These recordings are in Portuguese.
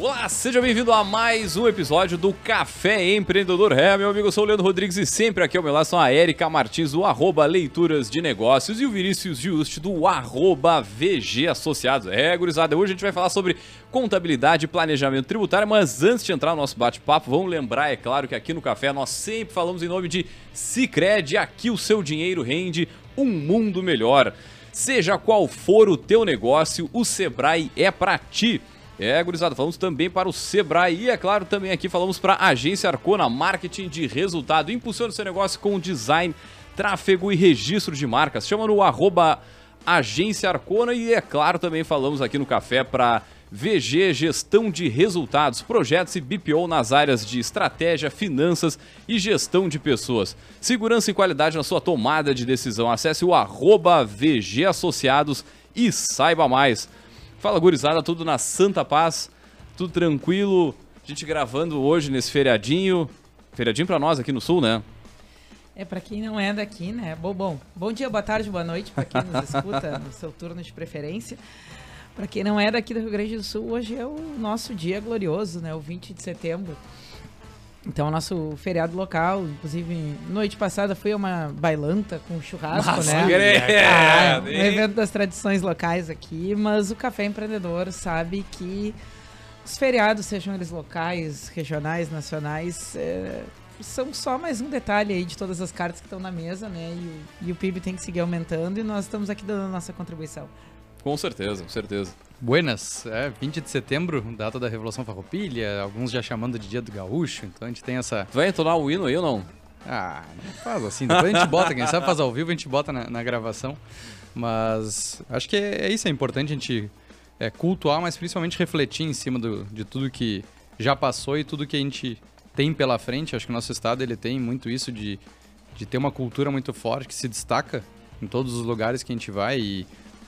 Olá, seja bem-vindo a mais um episódio do Café Empreendedor. É, meu amigo, eu sou o Leandro Rodrigues e sempre aqui ao meu lado são a Erika Martins, do arroba Leituras de Negócios, e o Vinícius Just, do arroba VG Associados. É, gurizada, hoje a gente vai falar sobre contabilidade e planejamento tributário, mas antes de entrar no nosso bate-papo, vamos lembrar, é claro, que aqui no Café nós sempre falamos em nome de Cicred, aqui o seu dinheiro rende um mundo melhor. Seja qual for o teu negócio, o Sebrae é para ti. É, gurizada, falamos também para o Sebrae e, é claro, também aqui falamos para a Agência Arcona Marketing de Resultado. Impulsione seu negócio com design, tráfego e registro de marcas. Chama no arroba Agência Arcona e, é claro, também falamos aqui no café para VG Gestão de Resultados, projetos e BPO nas áreas de estratégia, finanças e gestão de pessoas. Segurança e qualidade na sua tomada de decisão. Acesse o arroba VG Associados e saiba mais. Fala gurizada, tudo na Santa Paz, tudo tranquilo. A gente gravando hoje nesse feriadinho. Feriadinho para nós aqui no sul, né? É para quem não é daqui, né? Bom, bom, bom dia, boa tarde, boa noite para quem nos escuta no seu turno de preferência. Para quem não é daqui do Rio Grande do Sul, hoje é o nosso dia glorioso, né? O 20 de setembro. Então, o nosso feriado local, inclusive, noite passada foi uma bailanta com churrasco, Nossa, né? é, Ah, um evento das tradições locais aqui, mas o Café Empreendedor sabe que os feriados, sejam eles locais, regionais, nacionais, é, são só mais um detalhe aí de todas as cartas que estão na mesa, né? E e o PIB tem que seguir aumentando e nós estamos aqui dando a nossa contribuição. Com certeza, com certeza. Buenas, é 20 de setembro, data da Revolução Farroupilha, alguns já chamando de Dia do Gaúcho, então a gente tem essa... Tu vai entonar o hino aí ou não? Ah, não faz assim, depois a gente bota, quem sabe faz ao vivo, a gente bota na, na gravação, mas acho que é, é isso, é importante a gente é, cultuar, mas principalmente refletir em cima do, de tudo que já passou e tudo que a gente tem pela frente, acho que o nosso estado ele tem muito isso de, de ter uma cultura muito forte, que se destaca em todos os lugares que a gente vai e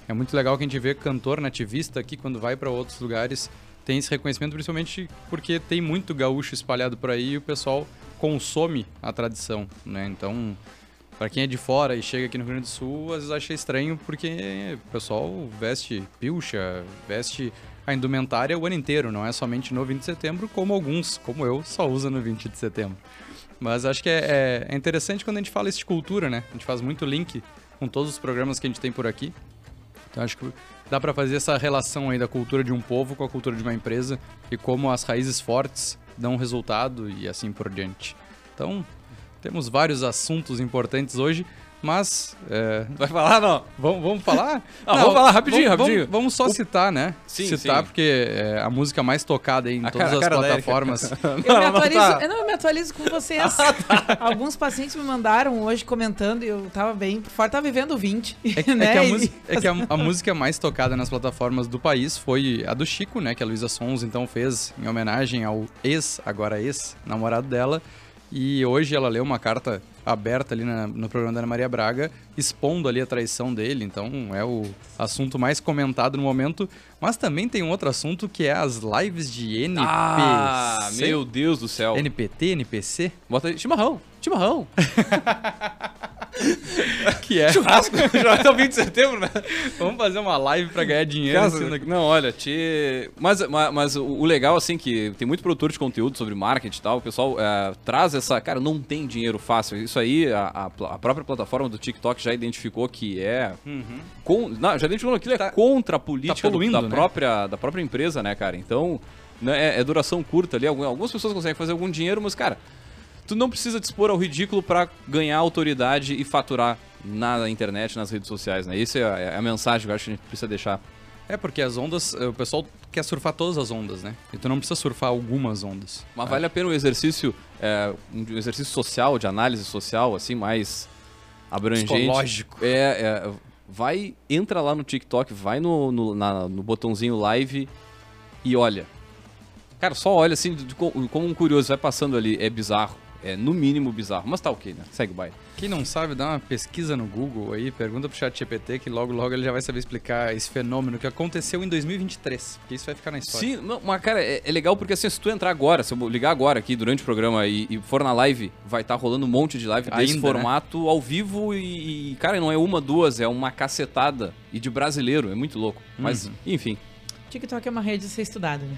é muito legal que a gente vê cantor nativista aqui quando vai para outros lugares tem esse reconhecimento principalmente porque tem muito gaúcho espalhado por aí e o pessoal consome a tradição, né? Então, para quem é de fora e chega aqui no Rio Grande do Sul, às vezes acha estranho porque o pessoal veste pilcha, veste a indumentária o ano inteiro, não é somente no 20 de setembro, como alguns, como eu, só usa no 20 de setembro. Mas acho que é, é- é interessante quando a gente fala isso de cultura, né? A gente faz muito link com todos os programas que a gente tem por aqui. Então acho que dá para fazer essa relação aí da cultura de um povo com a cultura de uma empresa e como as raízes fortes dão resultado e assim por diante. Então temos vários assuntos importantes hoje, mas é, Vai falar não? vamos, vamos falar? Ah, vamos falar rapidinho, vamos, rapidinho. Vamos, vamos só citar, né? Sim, citar sim. porque é a música mais tocada em A todas cara- a as cara plataformas. Eu, me Não, não atualizo, tá. eu não, eu me atualizo com vocês. Alguns pacientes me mandaram hoje comentando e eu tava bem por fora, tava vivendo 20. É, que- né? é que, a, E- mus- é que a- a música mais tocada nas plataformas do país foi a do Chico, né? Que a Luísa Sons então fez em homenagem ao ex, agora ex-namorado dela. E hoje ela leu uma carta aberta ali na- no programa da Ana Maria Braga, expondo ali a traição dele. Então é o assunto mais comentado no momento. Mas também tem um outro assunto que é as lives de NPC. Ah, meu Deus do céu. NPT, NPC? Bota aí, chimarrão, chimarrão. Que é. Churrasco, já tá 20 de setembro, né? Vamos fazer uma live pra ganhar dinheiro. Não, olha, te... mas, mas, mas o legal, assim, que tem muito produtor de conteúdo sobre marketing e tal, o pessoal é, traz essa... Cara, não tem dinheiro fácil. Isso aí, a, a própria plataforma do TikTok já identificou que é... Com, não, já identificou que aquilo é Tá- contra a política do- poluindo, da, né? própria, da própria empresa, né, cara? Então, né, é, é duração curta ali. Algum- Algumas pessoas conseguem fazer algum dinheiro, mas, cara... Tu não precisa expor ao ridículo pra ganhar autoridade e faturar na internet, nas redes sociais, né? Isso é a, é a mensagem que eu acho que a gente precisa deixar É, porque as ondas, eh, o pessoal quer surfar todas as ondas, né? E tu não precisa surfar algumas ondas. Mas vale a pena um exercício, é, um exercício social, de análise social, assim, mais abrangente. Psicológico. É, é, vai, entra lá no TikTok, vai no, no, na- no botãozinho live e olha. Cara, só olha assim, como um curioso, vai passando ali, é bizarro. É no mínimo bizarro, mas tá ok, né? Segue o baile. Quem não sabe, dá uma pesquisa no Google aí, pergunta pro chat GPT que logo logo ele já vai saber explicar esse fenômeno que aconteceu em 2023. Porque isso vai ficar na história. Sim, não, mas cara, é, é legal porque assim, se tu entrar agora, se eu ligar agora aqui durante o programa e, e for na live, vai estar rolando um monte de live desse Ainda, né? formato ao vivo e, e, cara, não é uma, duas, é uma cacetada. E de brasileiro, é muito louco. Mas, Uhum. enfim, TikTok é uma rede a ser estudada, né?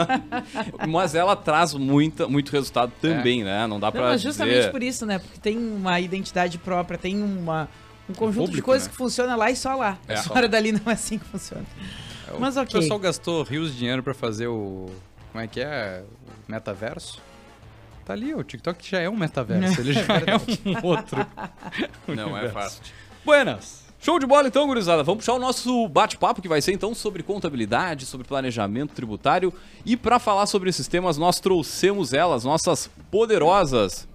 Mas ela traz muita, muito resultado também, né? Não dá mas justamente dizer... por isso, né? Porque tem uma identidade própria, tem uma, um conjunto de público, coisas né? que funciona lá e só lá. É. Fora dali não é assim que funciona. É, Mas o ok. pessoal gastou rios de dinheiro pra fazer o. Como é que é? O metaverso? Tá ali, o TikTok já é um metaverso. Ele já é um outro. Não é fácil. Buenas! Show de bola então, gurizada. Vamos puxar o nosso bate-papo que vai ser então sobre contabilidade, sobre planejamento tributário. E para falar sobre esses temas, nós trouxemos elas, nossas poderosas.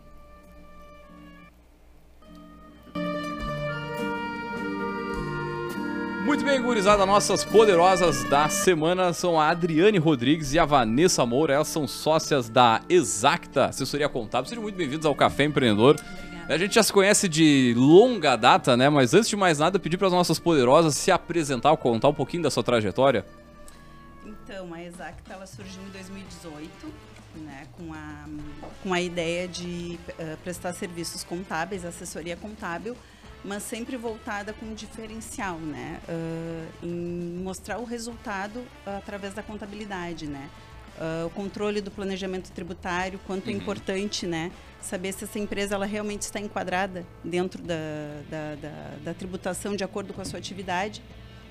Muito bem, gurizada, nossas poderosas da semana são a Adriane Rodrigues e a Vanessa Moura. Elas são sócias da Exacta Assessoria Contábil. Sejam muito bem-vindos ao Café Empreendedor. A gente já se conhece de longa data, né? Mas antes de mais nada, pedir para as nossas poderosas se apresentar, contar um pouquinho da sua trajetória. Então, a Exacta ela surgiu em 2018, né, com, a, com a ideia de eh, prestar serviços contábeis, assessoria contábil, mas sempre voltada com um diferencial, né, ah, em mostrar o resultado através da contabilidade, né. Ah, o controle do planejamento tributário, quanto é importante, né, saber se essa empresa ela realmente está enquadrada dentro da, da, da, da tributação de acordo com a sua atividade.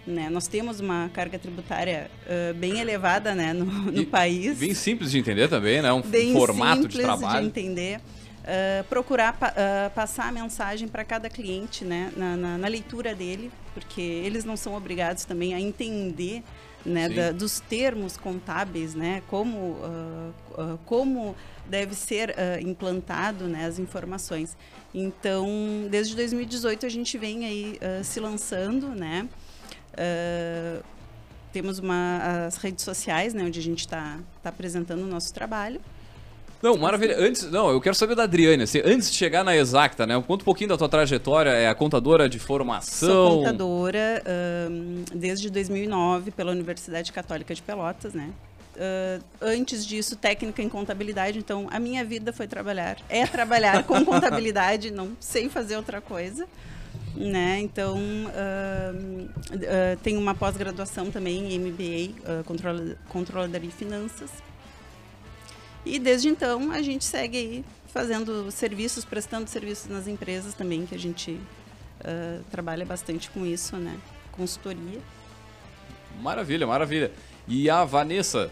Né? Nós temos uma carga tributária ah, bem elevada né, no, no país. Bem simples de entender também, né? Um Bem formato simples de trabalho. entender. Ah, procurar pa- ah, passar a mensagem para cada cliente né, na, na- na leitura dele, porque eles não são obrigados também a entender né, da- dos termos contábeis, né, como, ah, ah, como deve ser ah, implantado né, as informações. Então, desde 2018 a gente vem aí se lançando, né? Temos uma, as redes sociais, né, onde a gente está tá apresentando o nosso trabalho. Não, maravilha. Antes, não, eu quero saber da Adriane. Assim, antes de chegar na Exacta, né? Conta um pouquinho da tua trajetória. É a contadora de formação. Sou contadora ahn, desde 2009 pela Universidade Católica de Pelotas, né? Ah, antes disso, técnica em contabilidade. Então, a minha vida foi trabalhar. É trabalhar com contabilidade, não sei fazer outra coisa. Né? Então, ahn, ah, tenho uma pós-graduação também em MBA, controla- Controladoria e Finanças. E desde então, a gente segue aí fazendo serviços, prestando serviços nas empresas também, que a gente ah, trabalha bastante com isso, né? Consultoria. Maravilha, maravilha. E a Vanessa?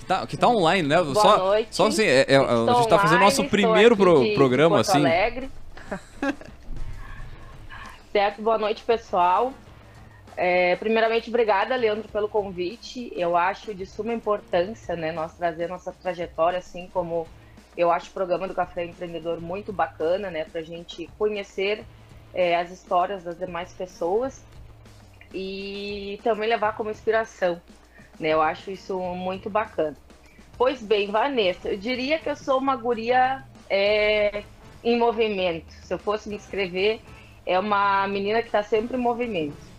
Que tá, que tá online, né? Boa só, noite. Só assim, é- é- a Estou gente tá fazendo nosso primeiro pro- de- de programa, Porto assim. Alegre. certo, boa noite, pessoal. É, primeiramente, obrigada, Leandro, pelo convite. Eu acho de suma importância, né, nós trazer nossa trajetória, assim como eu acho o programa do Café Empreendedor muito bacana, né, para a gente conhecer é, as histórias das demais pessoas e também levar como inspiração, né? Eu acho isso muito bacana. Pois bem, Vanessa, eu diria que eu sou uma guria é, em movimento. Se eu fosse me inscrever, é uma menina que está sempre em movimento.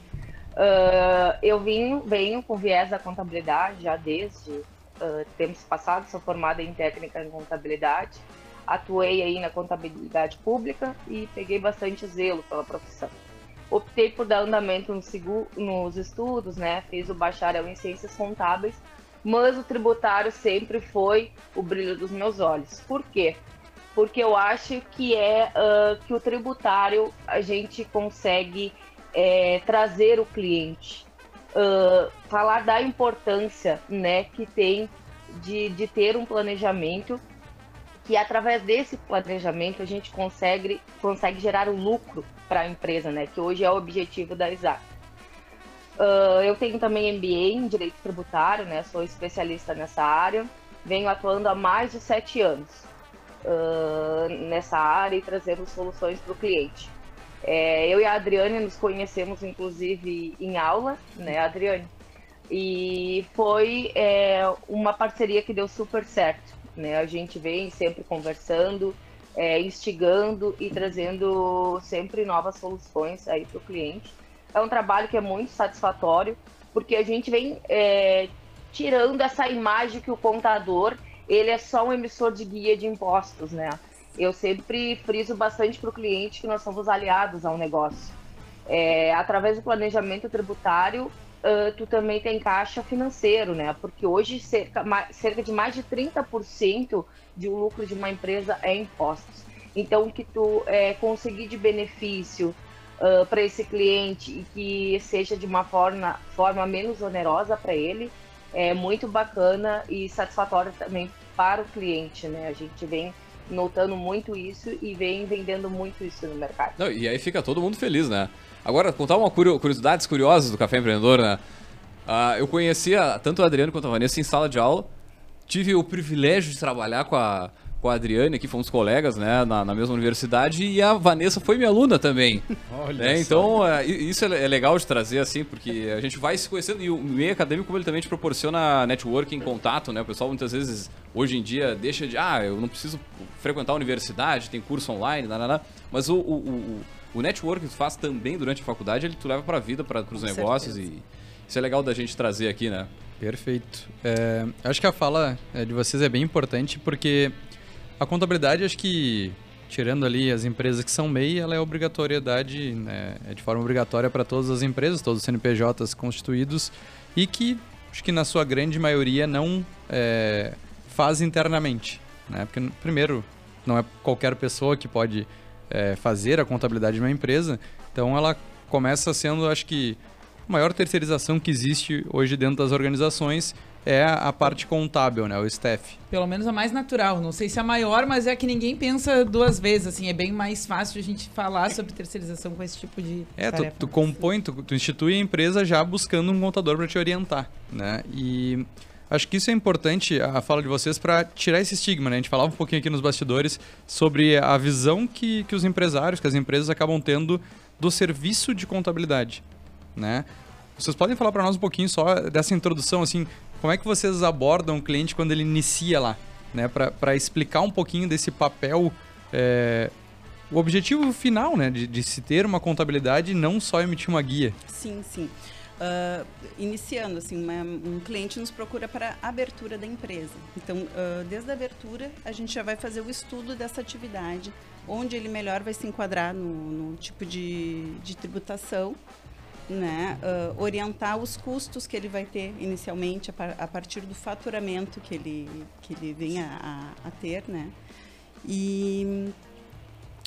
Ah, eu vim, venho com viés da contabilidade já desde ah, tempos passados, sou formada em técnica em contabilidade, atuei aí na contabilidade pública e peguei bastante zelo pela profissão. Optei por dar andamento no segu- nos estudos, né? Fiz o bacharel em ciências contábeis, mas o tributário sempre foi o brilho dos meus olhos. Por quê? Porque eu acho que é ah, que o tributário a gente consegue é, trazer o cliente, ah, falar da importância né, que tem de, de ter um planejamento, que através desse planejamento a gente consegue, consegue gerar o lucro para a empresa, né, que hoje é o objetivo da Exact. Ah, eu tenho também MBA em Direito Tributário, né, sou especialista nessa área, venho atuando há mais de sete anos ah, nessa área e trazendo soluções para o cliente. É, eu e a Adriane nos conhecemos, inclusive, em aula, né, Adriane? E foi é, uma parceria que deu super certo. Né? A gente vem sempre conversando, é, instigando e trazendo sempre novas soluções aí para o cliente. É um trabalho que é muito satisfatório, porque a gente vem é, tirando essa imagem que o contador ele é só um emissor de guia de impostos, né? Eu sempre friso bastante para o cliente que nós somos aliados ao negócio. É, através do planejamento tributário, uh, tu também tem caixa financeiro, né? Porque hoje cerca, cerca de mais de 30% de um lucro de uma empresa é impostos. Então, o que tu é, conseguir de benefício uh, para esse cliente e que seja de uma forma, forma menos onerosa para ele, é muito bacana e satisfatório também para o cliente, né? A gente vem notando muito isso e vem vendendo muito isso no mercado. Não, e aí fica todo mundo feliz, né? Agora, contar uma curiosidades curiosas do Café Empreendedor, né? Uh, eu conhecia tanto o Adriano quanto a Vanessa em sala de aula. Tive o privilégio de trabalhar com a, com a Adriane, que fomos colegas, né, na, na, mesma universidade, e a Vanessa foi minha aluna também. Olha né? Então, é, isso é, é, legal de trazer, assim, porque a gente vai se conhecendo, e o meio acadêmico, ele também te proporciona networking, contato, né? O pessoal muitas vezes, hoje em dia, deixa de, ah, eu não preciso frequentar a universidade, tem curso online, nada, mas o, o, o, o networking que tu faz também durante a faculdade, ele tu leva para a vida, para os negócios, certeza. e isso é legal da gente trazer aqui, né? Perfeito. É, acho que a fala é, de vocês é bem importante, porque a contabilidade, acho que, tirando ali as empresas que são MEI, ela é obrigatoriedade, né, é de forma obrigatória para todas as empresas, todos os CNPJs constituídos, e que, acho que na sua grande maioria, não é, faz internamente. Né? Porque, primeiro, não é qualquer pessoa que pode é, fazer a contabilidade de uma empresa, então ela começa sendo, acho que, a maior terceirização que existe hoje dentro das organizações é a parte contábil, né? O staff. Pelo menos a mais natural. Não sei se é a maior, mas é que ninguém pensa duas vezes, assim. É bem mais fácil a gente falar sobre terceirização com esse tipo de É, tu, tu, compõe, tu, tu institui a empresa já buscando um contador para te orientar, né? E acho que isso é importante, a fala de vocês, para tirar esse estigma, né? A gente falava um pouquinho aqui nos bastidores sobre a visão que, que os empresários, que as empresas acabam tendo do serviço de contabilidade, né? Vocês podem falar para nós um pouquinho só dessa introdução, assim, como é que vocês abordam o cliente quando ele inicia lá? Né, para explicar um pouquinho desse papel, é, o objetivo final né, de, de, se ter uma contabilidade e não só emitir uma guia. Sim, sim. Uh, iniciando, assim, uma, um cliente nos procura para a abertura da empresa. Então, uh, desde a abertura, a gente já vai fazer o estudo dessa atividade, onde ele melhor vai se enquadrar no, no tipo de, de tributação né, uh, orientar os custos que ele vai ter inicialmente a, par a, partir do faturamento que ele, que ele venha a, a ter, né? E,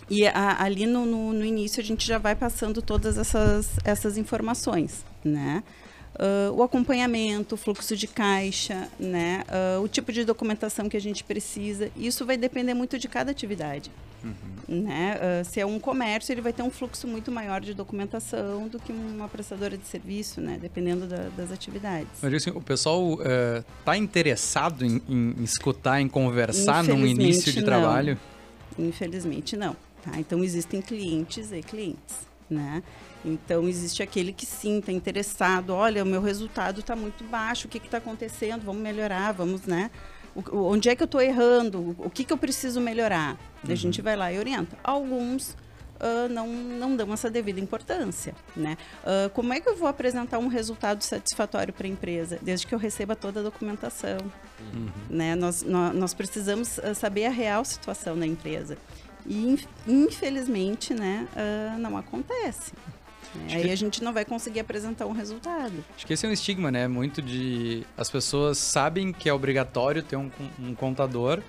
e a, ali no, no, no, início a gente já vai passando todas essas, essas informações, né? Uh, o acompanhamento, o fluxo de caixa, né? Uh, o tipo de documentação que a gente precisa. Isso vai depender muito de cada atividade. Uhum. Né? Uh, se é um comércio, ele vai ter um fluxo muito maior de documentação do que uma prestadora de serviço, né? dependendo da, das atividades. Mas assim, o pessoal está uh, interessado em, em, escutar, em conversar num início de não. trabalho? Infelizmente não. Tá? Então existem clientes e clientes. Né? Então existe aquele que sim está interessado. Olha, o meu resultado está muito baixo. O que está acontecendo? Vamos melhorar. Vamos, né? O, onde é que eu estou errando, o que, que eu preciso melhorar. Uhum. A gente vai lá e orienta. Alguns Uh, não, não dão essa devida importância. Né? Uh, como é que eu vou apresentar um resultado satisfatório para a empresa? Desde que eu receba toda a documentação. Uhum. Né? Nós, nós, nós, precisamos saber a real situação da empresa. E, infelizmente, né, uh, não acontece. Aí que... a gente não vai conseguir apresentar um resultado. Acho que esse é um estigma, né? Muito de. As pessoas sabem que é obrigatório ter um, um contador.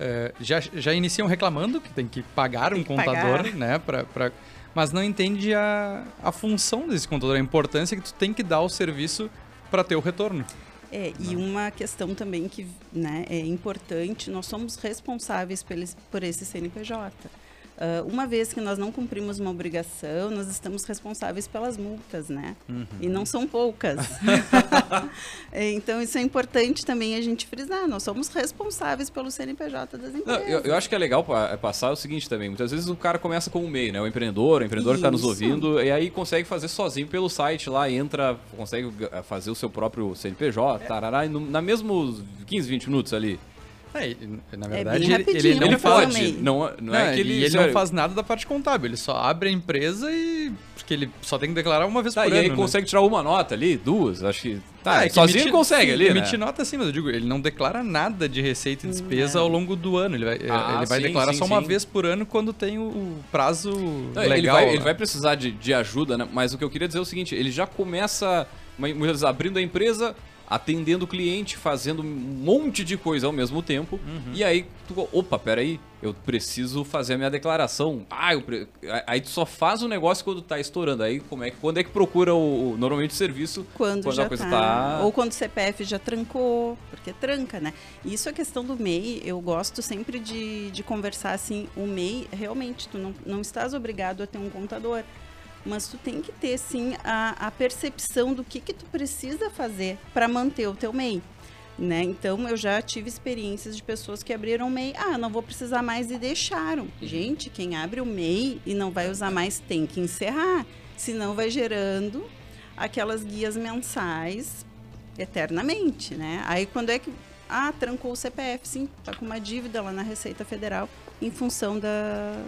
É, já, já iniciam reclamando que tem que pagar tem um que contador, pagar. né? Pra, pra... Mas não entende a, a função desse contador, a importância que tu tem que dar ao serviço para ter o retorno. É, e uma questão também que né, é importante, nós somos responsáveis por esse CNPJ. Uh, uma vez que nós não cumprimos uma obrigação, nós estamos responsáveis pelas multas, né? Uhum. E não são poucas. então, isso é importante também a gente frisar. Nós somos responsáveis pelo CNPJ das empresas. Não, eu, eu, acho que é legal é passar o seguinte também. Muitas vezes o cara começa com um meio, né? O empreendedor, o empreendedor está nos ouvindo, e aí consegue fazer sozinho pelo site lá, entra, consegue fazer o seu próprio CNPJ, é. tarará, e no, na mesmos 15, 20 minutos ali. É, na é verdade, é ele, ele, não pode. Não, não, é, que ele, ele não faz nada da parte contábil. Ele só abre a empresa e. Porque ele só tem que declarar uma vez tá, por e ano. E aí né? consegue tirar uma nota ali, duas, acho que. Tá, é, sozinho emitir, consegue sim, ali. Emitir né? nota sim, mas eu digo, ele não declara nada de receita e despesa ao longo do ano. Ele vai, ah, ele vai sim, declarar sim, só uma vez por ano quando tem o prazo não, legal. Ele vai, ele vai precisar de, de ajuda, né? Mas o que eu queria dizer é o seguinte: ele já começa muitas vezes abrindo a empresa, atendendo o cliente, fazendo um monte de coisa ao mesmo tempo. Uhum. E aí, tu, opa, peraí, eu preciso fazer a minha declaração. Ah, eu pre- aí tu só faz o negócio quando tá estourando. Aí como é que, quando é que procura o, o- normalmente o serviço? Quando, Quando já a coisa tá, tá- Ou quando o CPF já trancou, porque tranca, né? Isso é questão do MEI, eu gosto sempre de, de conversar assim, o MEI, realmente, tu não, não estás obrigado a ter um contador, mas tu tem que ter, sim, a, a percepção do que que tu precisa fazer para manter o teu MEI. Né? Então, eu já tive experiências de pessoas que abriram o MEI. Ah, não vou precisar mais e deixaram. Gente, quem abre o MEI e não vai usar mais tem que encerrar. Senão vai gerando aquelas guias mensais eternamente, né? Aí quando é que ah, trancou o CPF, sim, tá com uma dívida lá na Receita Federal em função da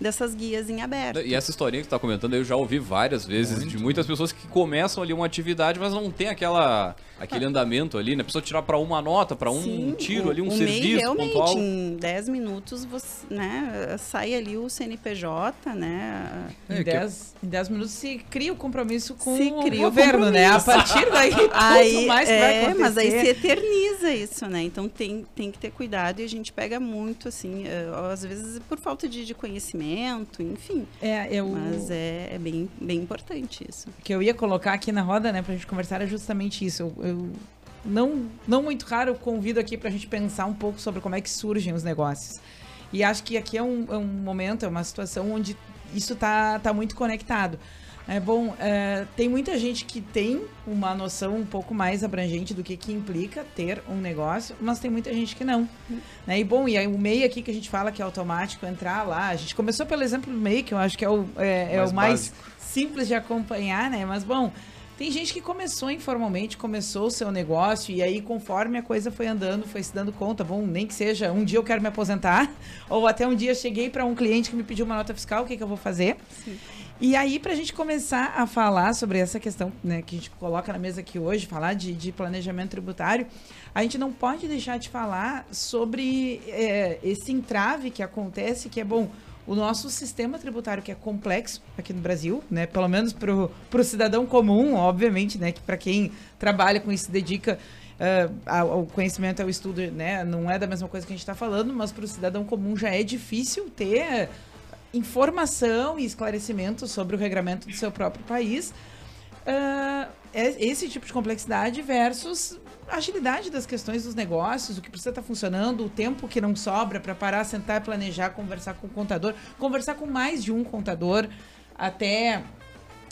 dessas guias em aberto. E essa historinha que tu tá comentando, eu já ouvi várias vezes de muitas pessoas que começam ali uma atividade, mas não tem aquela aquele andamento ali, né? A pessoa tirar pra uma nota, pra um Sim, tiro o- ali, um o MEI serviço realmente, pontual. em 10 minutos, você, né, sai ali o CNPJ, né? É, Em que- 10 em 10 minutos se cria o compromisso com Se o cria o governo, né? A partir daí, Aí, mais vai é, acontecer. mas aí se eterniza isso, né? Então tem, tem que ter cuidado e a gente pega muito, assim, eh, às vezes por falta de, de conhecimento, enfim. É, eu, Mas é, é bem, bem importante isso. que eu ia colocar aqui na roda, né, pra gente conversar, é justamente isso. Eu, eu- não, não muito raro, convido aqui pra gente pensar um pouco sobre como é que surgem os negócios. E acho que aqui é um, é um momento, é uma situação onde isso tá, tá muito conectado. É bom, é, tem muita gente que tem uma noção um pouco mais abrangente do que, que implica ter um negócio, mas tem muita gente que não. Né? E bom, e aí o MEI aqui que a gente fala que é automático entrar lá, a gente começou pelo exemplo do MEI, que eu acho que é o, é, é Mais o mais básico. simples de acompanhar, né? Mas bom, tem gente que começou informalmente, começou o seu negócio e aí conforme a coisa foi andando, foi se dando conta, bom, nem que seja um dia eu quero me aposentar, ou até um dia cheguei para um cliente que me pediu uma nota fiscal, o que, que eu vou fazer? E aí, para a gente começar a falar sobre essa questão né, que a gente coloca na mesa aqui hoje, falar de, de planejamento tributário, a gente não pode deixar de falar sobre é, esse entrave que acontece, que é bom. O nosso sistema tributário que é complexo aqui no Brasil, né? Pelo menos para o cidadão comum, obviamente, né? Que para quem trabalha com isso, se dedica ao ao conhecimento, ao estudo, né? Não é da mesma coisa que a gente está falando, mas para o cidadão comum já é difícil ter informação e esclarecimento sobre o regramento do seu próprio país. É esse tipo de complexidade versus agilidade das questões dos negócios, o que precisa estar funcionando, o tempo que não sobra para parar, sentar, planejar, conversar com o contador, conversar com mais de um contador até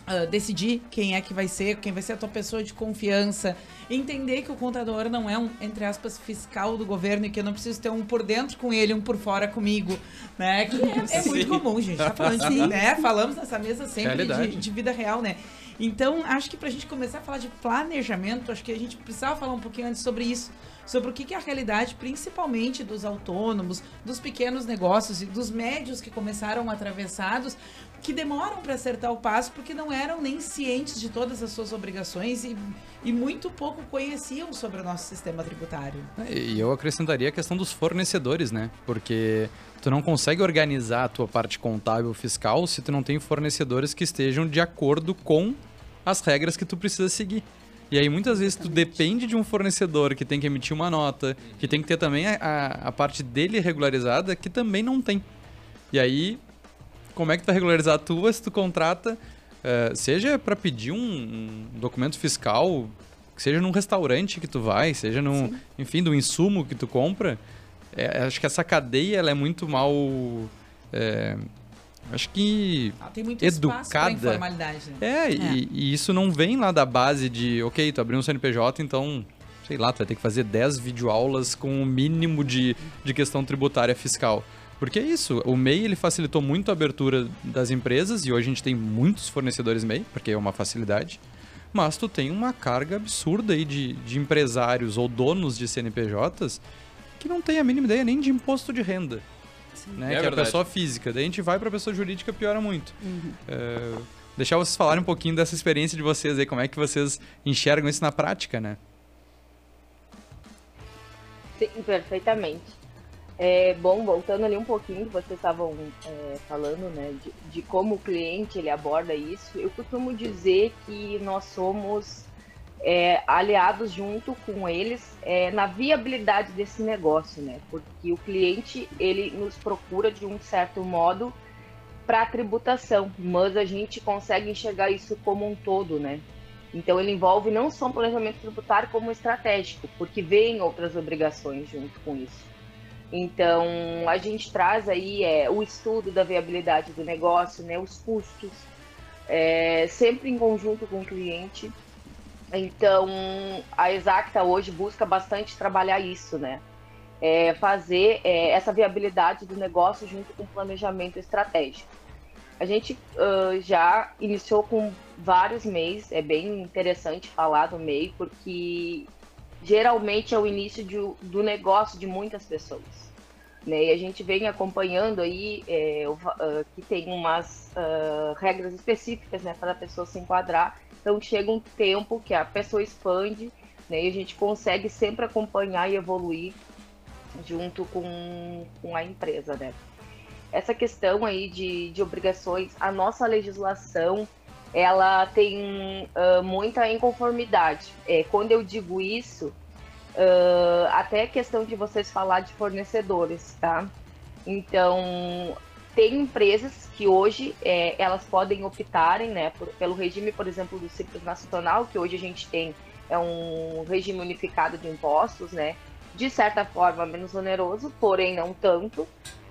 ah, decidir quem é que vai ser, quem vai ser a tua pessoa de confiança, entender que o contador não é um, entre aspas, fiscal do governo e que eu não preciso ter um por dentro com ele, um por fora comigo, né? Que é, é muito comum, gente. Tá falando de, né? Falamos nessa mesa sempre de, de vida real, né? Então, acho que pra gente começar a falar de planejamento, acho que a gente precisava falar um pouquinho antes sobre isso. Sobre o que que é a realidade, principalmente dos autônomos, dos pequenos negócios e dos médios que começaram atravessados, que demoram para acertar o passo porque não eram nem cientes de todas as suas obrigações e, e muito pouco conheciam sobre o nosso sistema tributário. E eu acrescentaria a questão dos fornecedores, né? Porque tu não consegue organizar a tua parte contábil fiscal se tu não tem fornecedores que estejam de acordo com as regras que tu precisa seguir. E aí muitas vezes tu depende de um fornecedor que tem que emitir uma nota, que tem que ter também a, a, a parte dele regularizada, que também não tem. E aí, como é que tu vai regularizar a tua se tu contrata, eh, seja para pedir um, um documento fiscal, seja num restaurante que tu vai, seja num, enfim, do insumo que tu compra, é, acho que essa cadeia ela é muito mal, é, acho que Ah, tem muito Educada. informalidade. Né? é, E, e isso não vem lá da base de, ok, tu abriu um CNPJ, então, sei lá, tu vai ter que fazer 10 videoaulas com o mínimo de, de questão tributária fiscal. Porque é isso, o MEI ele facilitou muito a abertura das empresas e hoje a gente tem muitos fornecedores MEI, porque é uma facilidade. Mas tu tem uma carga absurda aí de, de empresários ou donos de CNPJs que não tem a mínima ideia nem de imposto de renda. Né? É que é a verdade. pessoa física. Daí a gente vai para pessoa jurídica, piora muito. Uhum. É, deixar vocês falarem um pouquinho dessa experiência de vocês aí, como é que vocês enxergam isso na prática, né? Sim, perfeitamente. É, bom, voltando ali um pouquinho vocês estavam é, falando, né, de, de como o cliente ele aborda isso, eu costumo dizer que nós somos é, aliados junto com eles é, na viabilidade desse negócio, né? Porque o cliente ele nos procura de um certo modo para a tributação, mas a gente consegue enxergar isso como um todo, né? Então ele envolve não só o planejamento tributário como estratégico, porque vem outras obrigações junto com isso. Então a gente traz aí é, o estudo da viabilidade do negócio, né, os custos, é, sempre em conjunto com o cliente. Então a Exacta hoje busca bastante trabalhar isso, né? É, fazer é, essa viabilidade do negócio junto com o planejamento estratégico. A gente uh, já iniciou com vários MEIs, é bem interessante falar do MEI, porque geralmente é o início de, do negócio de muitas pessoas. Né? E a gente vem acompanhando aí é, uh, que tem umas uh, regras específicas né, para a pessoa se enquadrar. Então chega um tempo que a pessoa expande né, e a gente consegue sempre acompanhar e evoluir junto com, com a empresa. Né? essa questão aí de, de obrigações, a nossa legislação ela tem uh, muita inconformidade. É, quando eu digo isso, uh, até a questão de vocês falar de fornecedores, tá? Então, tem empresas que hoje é, elas podem optarem, né, por, pelo regime, por exemplo, do Simples Nacional, que hoje a gente tem é um regime unificado de impostos, né? De certa forma menos oneroso, porém não tanto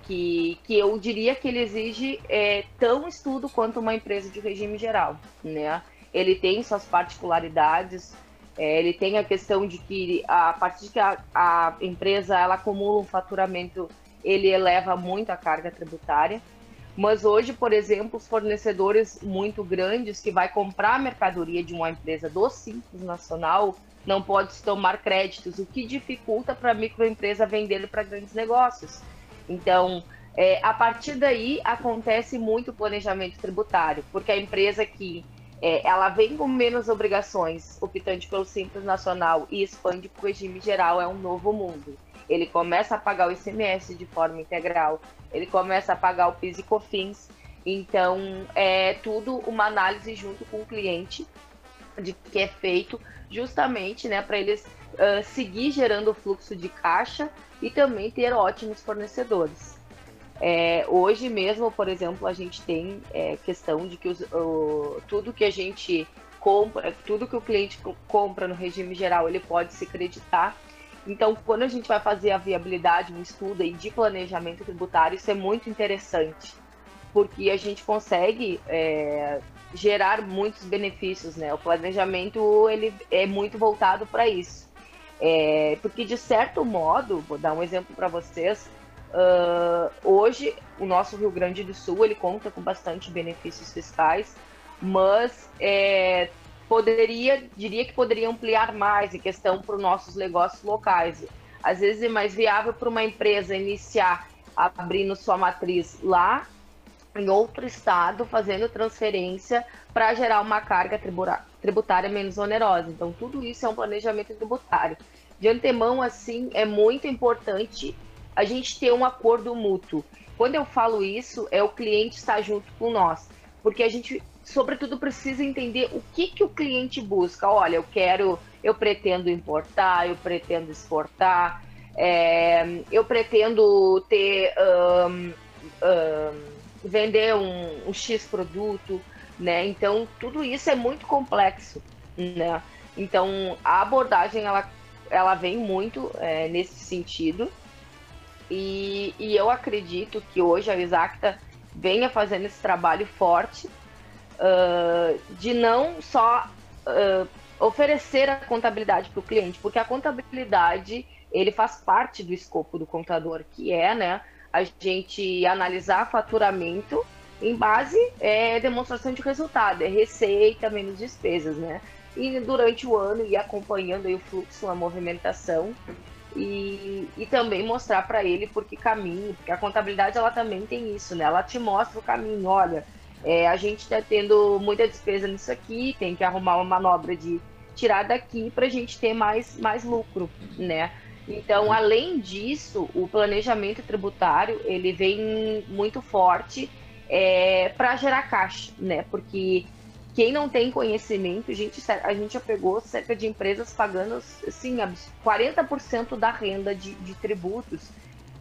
que, que eu diria que ele exige é, tão estudo quanto uma empresa de regime geral, né? Ele tem suas particularidades, é, ele tem a questão de que a partir que a, a, empresa ela acumula um faturamento, ele eleva muito a carga tributária. Mas hoje, por exemplo, os fornecedores muito grandes que vai comprar a mercadoria de uma empresa do Simples Nacional não pode tomar créditos, o que dificulta para a microempresa vender para grandes negócios. Então, é, a partir daí acontece muito planejamento tributário, porque a empresa que é, ela vem com menos obrigações, optante pelo Simples Nacional e expande para o regime geral, é um novo mundo. Ele começa a pagar o ICMS de forma integral, ele começa a pagar o PIS e COFINS, então é tudo uma análise junto com o cliente de que é feito justamente né, para eles uh, seguir gerando fluxo de caixa e também ter ótimos fornecedores. É, hoje mesmo, por exemplo, a gente tem é, questão de que os, o, tudo que a gente compra, tudo que o cliente compra no regime geral, ele pode se creditar. Então, quando a gente vai fazer a viabilidade, um estudo aí de planejamento tributário, isso é muito interessante, porque a gente consegue é, gerar muitos benefícios, né? O planejamento ele é muito voltado para isso. É, porque, de certo modo, vou dar um exemplo para vocês, uh, hoje o nosso Rio Grande do Sul ele conta com bastante benefícios fiscais, mas é, poderia, diria que poderia ampliar mais em questão para os nossos negócios locais. Às vezes é mais viável para uma empresa iniciar abrindo sua matriz lá em outro estado, fazendo transferência para gerar uma carga tributária menos onerosa. Então, tudo isso é um planejamento tributário. De antemão, assim, é muito importante a gente ter um acordo mútuo. Quando eu falo isso, é o cliente estar junto com nós, porque a gente, sobretudo, precisa entender o que, que o cliente busca. Olha, eu quero, eu pretendo importar, eu pretendo exportar, é, eu pretendo ter. Um, um, vender um, um X produto, né? Então, tudo isso é muito complexo, né? Então, a abordagem, ela, ela vem muito é, nesse sentido. E, e eu acredito que hoje a Exacta venha fazendo esse trabalho forte uh, de não só uh, oferecer a contabilidade para o cliente, porque a contabilidade ele faz parte do escopo do contador, que é, né, a gente analisar faturamento em base é demonstração de resultado, é receita menos despesas, né? E durante o ano ir acompanhando o fluxo, a movimentação e, e também mostrar para ele por que caminho, porque a contabilidade ela também tem isso, né? Ela te mostra o caminho, olha, é, a gente está tendo muita despesa nisso aqui, tem que arrumar uma manobra de tirar daqui para a gente ter mais, mais lucro, né? Então, além disso, o planejamento tributário ele vem muito forte é, para gerar caixa, né? Porque quem não tem conhecimento, a gente, a gente já pegou cerca de empresas pagando assim, 40% da renda de, de tributos.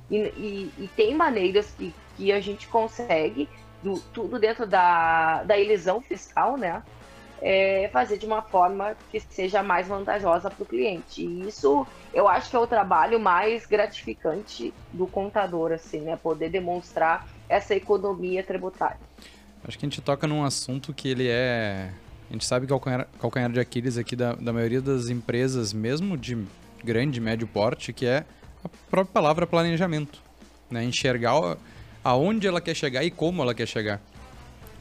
E, e, e, tem maneiras que, que a gente consegue, do, tudo dentro da, da ilusão fiscal, né? É, fazer de uma forma que seja mais vantajosa para o cliente. E isso eu acho que é o trabalho mais gratificante do contador, assim, né? Poder demonstrar essa economia tributária. Acho que a gente toca num assunto que ele é. A gente sabe que o calcanhar, calcanhar de Aquiles aqui da, da maioria das empresas, mesmo de grande, médio porte, que é a própria palavra planejamento. Né? Enxergar aonde ela quer chegar e como ela quer chegar.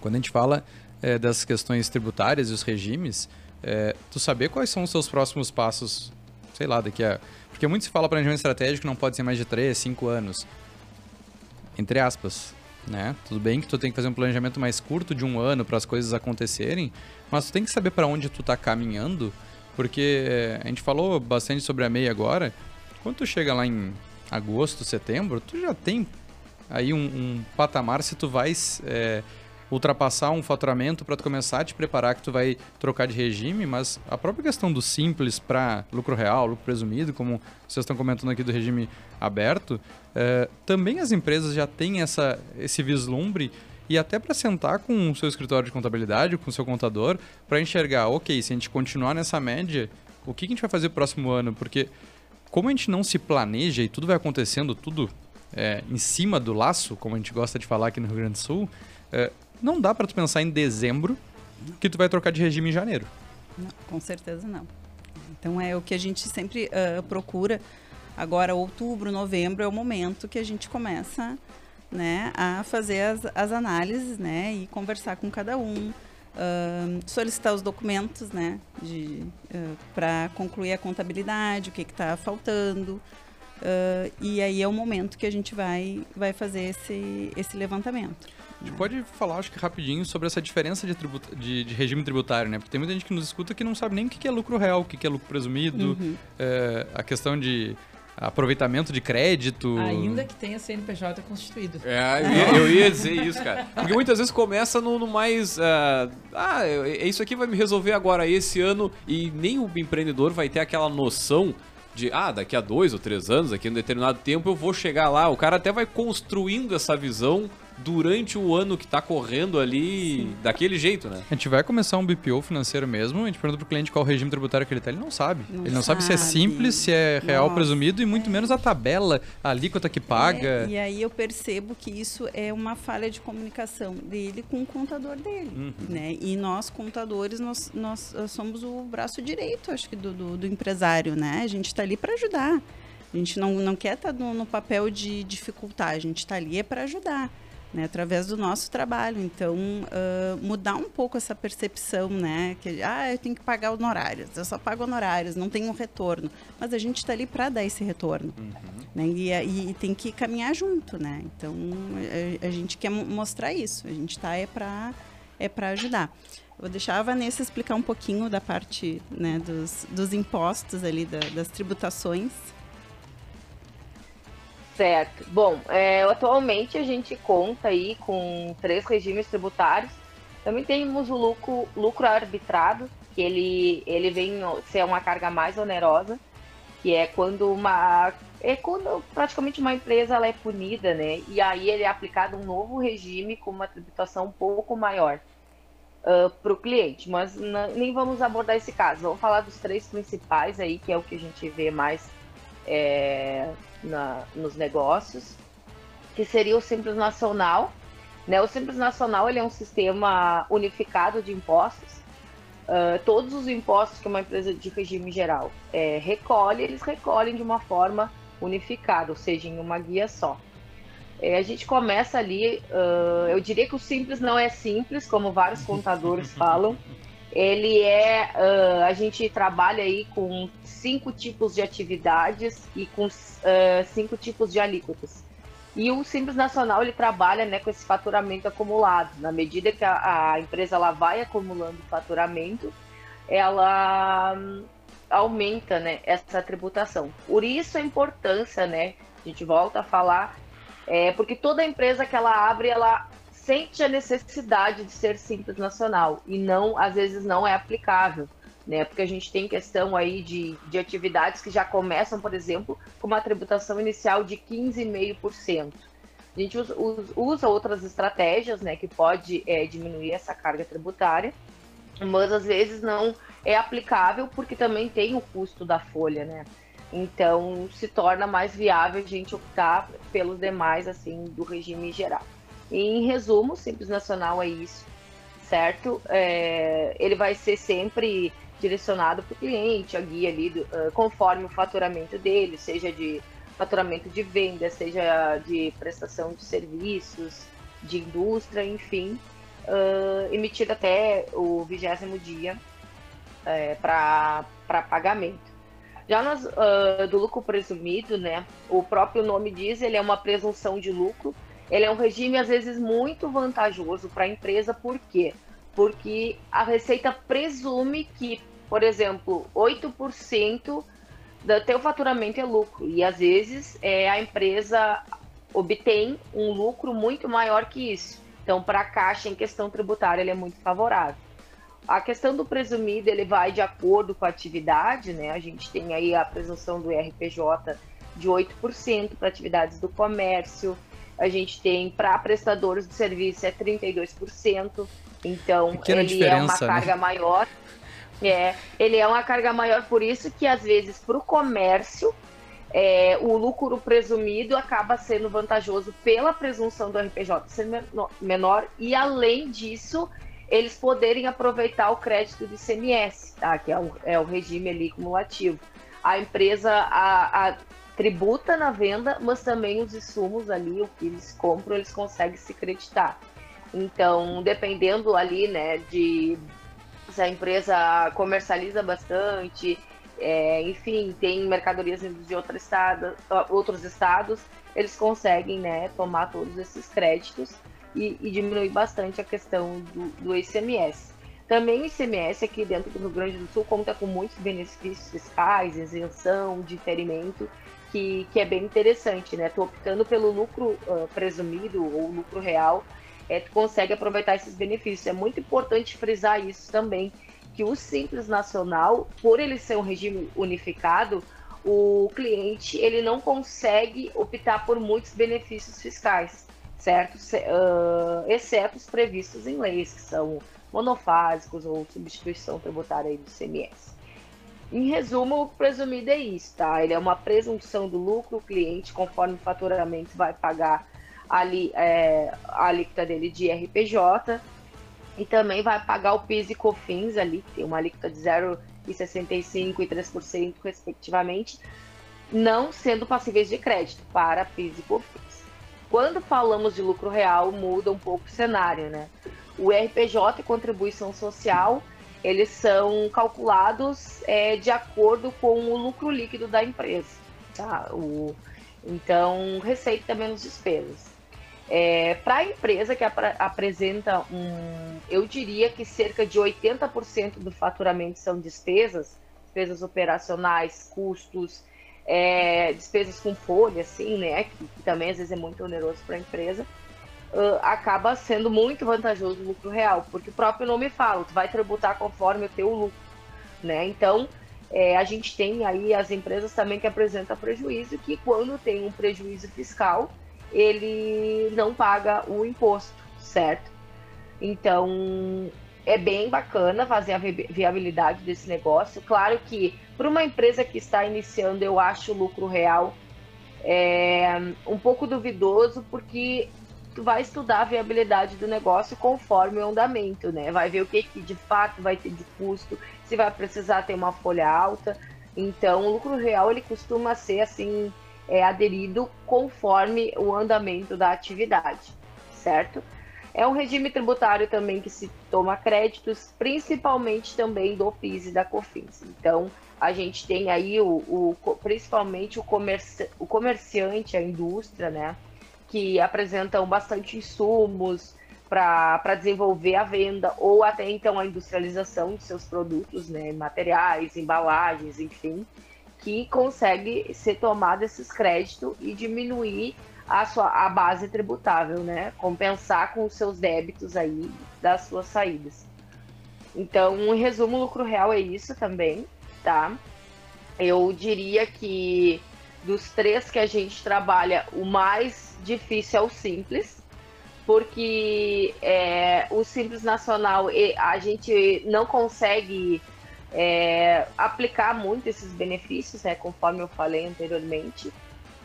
Quando a gente fala é, das questões tributárias e os regimes, é, tu saber quais são os seus próximos passos, sei lá, daqui a. Porque muito se fala planejamento estratégico não pode ser mais de 3, 5 anos. Entre aspas né? Tudo bem que tu tem que fazer um planejamento mais curto de um ano para as coisas acontecerem, mas tu tem que saber para onde tu tá caminhando, porque eh, a gente falou bastante sobre a MEI agora. Quando tu chega lá em agosto, setembro, tu já tem aí um, um patamar se tu vais é, ultrapassar um faturamento para tu começar a te preparar que tu vai trocar de regime, mas a própria questão do simples para lucro real, lucro presumido, como vocês estão comentando aqui do regime aberto, é, também as empresas já têm essa, esse vislumbre e até para sentar com o seu escritório de contabilidade, com o seu contador, para enxergar, ok, se a gente continuar nessa média, o que a gente vai fazer no próximo ano? Porque como a gente não se planeja e tudo vai acontecendo, tudo é, em cima do laço, como a gente gosta de falar aqui no Rio Grande do Sul, é, não dá para tu pensar em dezembro que tu vai trocar de regime em janeiro. Não, com certeza não. Então é o que a gente sempre uh, procura. Agora, outubro, novembro é o momento que a gente começa né, a fazer as, as análises né, e conversar com cada um, uh, solicitar os documentos né, uh, para concluir a contabilidade, o que está faltando. Uh, e aí é o momento que a gente vai, vai fazer esse, esse levantamento. A gente pode falar, acho que rapidinho, sobre essa diferença de, tributa, de, de, regime tributário, né? Porque tem muita gente que nos escuta que não sabe nem o que é lucro real, o que é lucro presumido, uhum. é, a questão de aproveitamento de crédito. Ainda que tenha CNPJ constituído. É, eu ia, eu ia dizer isso, cara. Porque muitas vezes começa no, no mais. Uh, ah, é, isso aqui vai me resolver agora esse ano e nem o empreendedor vai ter aquela noção de, ah, daqui a dois ou três anos, aqui em um determinado tempo eu vou chegar lá. O cara até vai construindo essa visão durante o ano que tá correndo ali Sim. daquele jeito, né? A gente vai começar um BPO financeiro mesmo, a gente pergunta pro cliente qual o regime tributário que ele tá, ele não sabe. Não ele não sabe. sabe. se é simples, se é real Nossa. presumido e muito é. menos a tabela, a alíquota que paga. É, e aí eu percebo que isso é uma falha de comunicação dele com o contador dele, uhum. né? E nós, contadores, nós, nós somos o braço direito, acho que, do, do, do empresário, né? A gente está ali para ajudar. A gente não, não quer estar tá no, no papel de dificultar, a gente está ali é para ajudar né, através do nosso trabalho. Então, uh, mudar um pouco essa percepção, né, que ah, eu tenho que pagar honorários, eu só pago honorários, não tenho um retorno. Mas a gente está ali para dar esse retorno, uhum. né, e, e, e, tem que caminhar junto, né. Então, a, a gente quer mostrar isso. A gente está é para é para ajudar. Vou deixar a Vanessa explicar um pouquinho da parte né, dos, dos impostos ali, da, das tributações. Certo. Bom, é, atualmente a gente conta aí com três regimes tributários. Também temos o lucro, lucro arbitrado, que ele, ele vem ser uma carga mais onerosa, que é quando uma é quando praticamente uma empresa ela é punida, né? E aí ele é aplicado um novo regime com uma tributação um pouco maior uh, para o cliente. Mas nem vamos abordar esse caso. Vamos falar dos três principais aí, que é o que a gente vê mais é, na, nos negócios, que seria o Simples Nacional. Né? O Simples Nacional ele é um sistema unificado de impostos. Uh, todos os impostos que uma empresa de regime geral é, recolhe, eles recolhem de uma forma unificada, ou seja, em uma guia só. É, a gente começa ali, uh, eu diria que o simples não é simples, como vários contadores falam, ele é, uh, a gente trabalha aí com cinco tipos de atividades e com uh, cinco tipos de alíquotas. E o Simples Nacional ele trabalha né, com esse faturamento acumulado. Na medida que a, a empresa ela vai acumulando faturamento, ela hum, aumenta né, essa tributação. Por isso a importância, né? A gente volta a falar, é, porque toda empresa que ela abre, ela sente a necessidade de ser simples nacional e não, às vezes, não é aplicável. Né, porque a gente tem questão aí de, de atividades que já começam, por exemplo, com uma tributação inicial de 15,5%. A gente usa, usa, outras estratégias, né, que pode é, diminuir essa carga tributária, mas às vezes não é aplicável porque também tem o custo da folha, né? Então se torna mais viável a gente optar pelos demais, assim, do regime geral. Em resumo, Simples Nacional é isso, certo? É, ele vai ser sempre direcionado para o cliente, a guia ali, do, uh, conforme o faturamento dele, seja de faturamento de venda, seja de prestação de serviços, de indústria, enfim, uh, emitido até o vigésimo dia é, para pagamento. Já nas, uh, do lucro presumido, né, o próprio nome diz, ele é uma presunção de lucro, ele é um regime às vezes muito vantajoso para a empresa, por quê? Porque a Receita presume que, por exemplo, 8% do teu faturamento é lucro, e às vezes é, a empresa obtém um lucro muito maior que isso. Então, para a Caixa, em questão tributária, ele é muito favorável. A questão do presumido, ele vai de acordo com a atividade, né? A gente tem aí a presunção do RPJ de 8% para atividades do comércio, a gente tem para prestadores de serviço é 32%, então Pequena ele é uma né? carga maior. É, ele é uma carga maior, por isso que às vezes para o comércio é, o lucro presumido acaba sendo vantajoso pela presunção do RPJ ser menor e além disso eles poderem aproveitar o crédito do ICMS, tá? que é o, é o regime ali cumulativo. A empresa a, a, tributa na venda, mas também os insumos ali, o que eles compram, eles conseguem se creditar. Então, dependendo ali, né, de se a empresa comercializa bastante, é, enfim, tem mercadorias de outro estado, outros estados, eles conseguem, né, tomar todos esses créditos e, e diminuir bastante a questão do, do ICMS. Também o ICMS aqui dentro do Rio Grande do Sul conta com muitos benefícios fiscais, isenção, diferimento, que, que é bem interessante, né? Tu optando pelo lucro uh, presumido ou lucro real, é, tu consegue aproveitar esses benefícios. É muito importante frisar isso também, que o Simples Nacional, por ele ser um regime unificado, o cliente ele não consegue optar por muitos benefícios fiscais certo? Uh, exceto os previstos em leis, que são monofásicos ou substituição tributária do CMS. Em resumo, o presumido é isso, tá? Ele é uma presunção do lucro, o cliente, conforme o faturamento, vai pagar ali é, a alíquota dele de RPJ e também vai pagar o PIS e COFINS ali, que tem uma alíquota de 0,65% e 3%, respectivamente, não sendo passíveis de crédito para PIS e COFINS. Quando falamos de lucro real, muda um pouco o cenário, né? O RPJ e contribuição social, eles são calculados é, de acordo com o lucro líquido da empresa, tá? O, então, receita menos despesas. É, Para a empresa que ap apresenta um, eu diria que cerca de 80% do faturamento são despesas, despesas operacionais, custos, é, despesas com folha, assim, né, que, que, também às vezes é muito oneroso para a empresa, uh, acaba sendo muito vantajoso o lucro real, porque o próprio nome fala, tu vai tributar conforme o teu lucro, né, então é, a gente tem aí as empresas também que apresentam prejuízo, que quando tem um prejuízo fiscal, ele não paga o imposto, certo? Então, é bem bacana fazer a viabilidade desse negócio. Claro que para uma empresa que está iniciando, eu acho o lucro real é, um pouco duvidoso, porque tu vai estudar a viabilidade do negócio conforme o andamento, né? Vai ver o que, que de fato vai ter de custo, se vai precisar ter uma folha alta. Então, o lucro real ele costuma ser assim é, aderido conforme o andamento da atividade, certo? É um regime tributário também que se toma créditos, principalmente também do PIS e da COFINS. Então, a gente tem aí o, o principalmente o, comerci, o comerciante, a indústria, né, que apresentam bastante insumos para desenvolver a venda ou até então a industrialização de seus produtos, né, materiais, embalagens, enfim, que consegue ser tomado esses créditos e diminuir a sua a base tributável, né? Compensar com os seus débitos aí das suas saídas. Então, em resumo, lucro real é isso também, tá? Eu diria que dos três que a gente trabalha, o mais difícil é o simples, porque é, o Simples Nacional a gente não consegue é, aplicar muito esses benefícios, né, conforme eu falei anteriormente.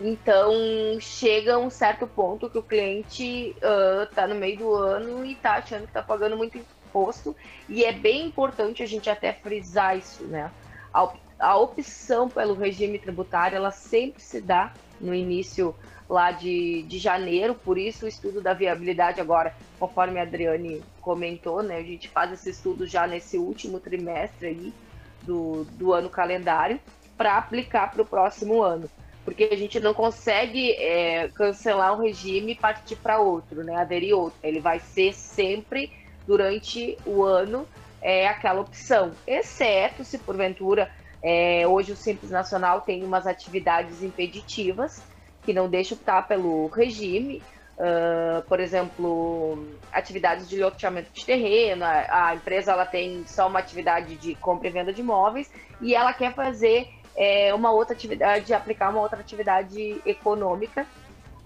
Então chega um certo ponto que o cliente está uh, no meio do ano e está achando que está pagando muito imposto, e é bem importante a gente até frisar isso, né? A, a opção pelo regime tributário ela sempre se dá no início lá de, de janeiro, por isso o estudo da viabilidade agora, conforme a Adriane comentou, né, a gente faz esse estudo já nesse último trimestre aí do, do ano calendário para aplicar para o próximo ano, porque a gente não consegue é, cancelar um regime e partir para outro, né, aderir outro, ele vai ser sempre durante o ano é aquela opção, exceto se porventura é, hoje o Simples Nacional tem umas atividades impeditivas que não deixa optar pelo regime, uh, por exemplo, atividades de loteamento de terreno, a, a, empresa ela tem só uma atividade de compra e venda de imóveis e ela quer fazer é, uma outra atividade, aplicar uma outra atividade econômica,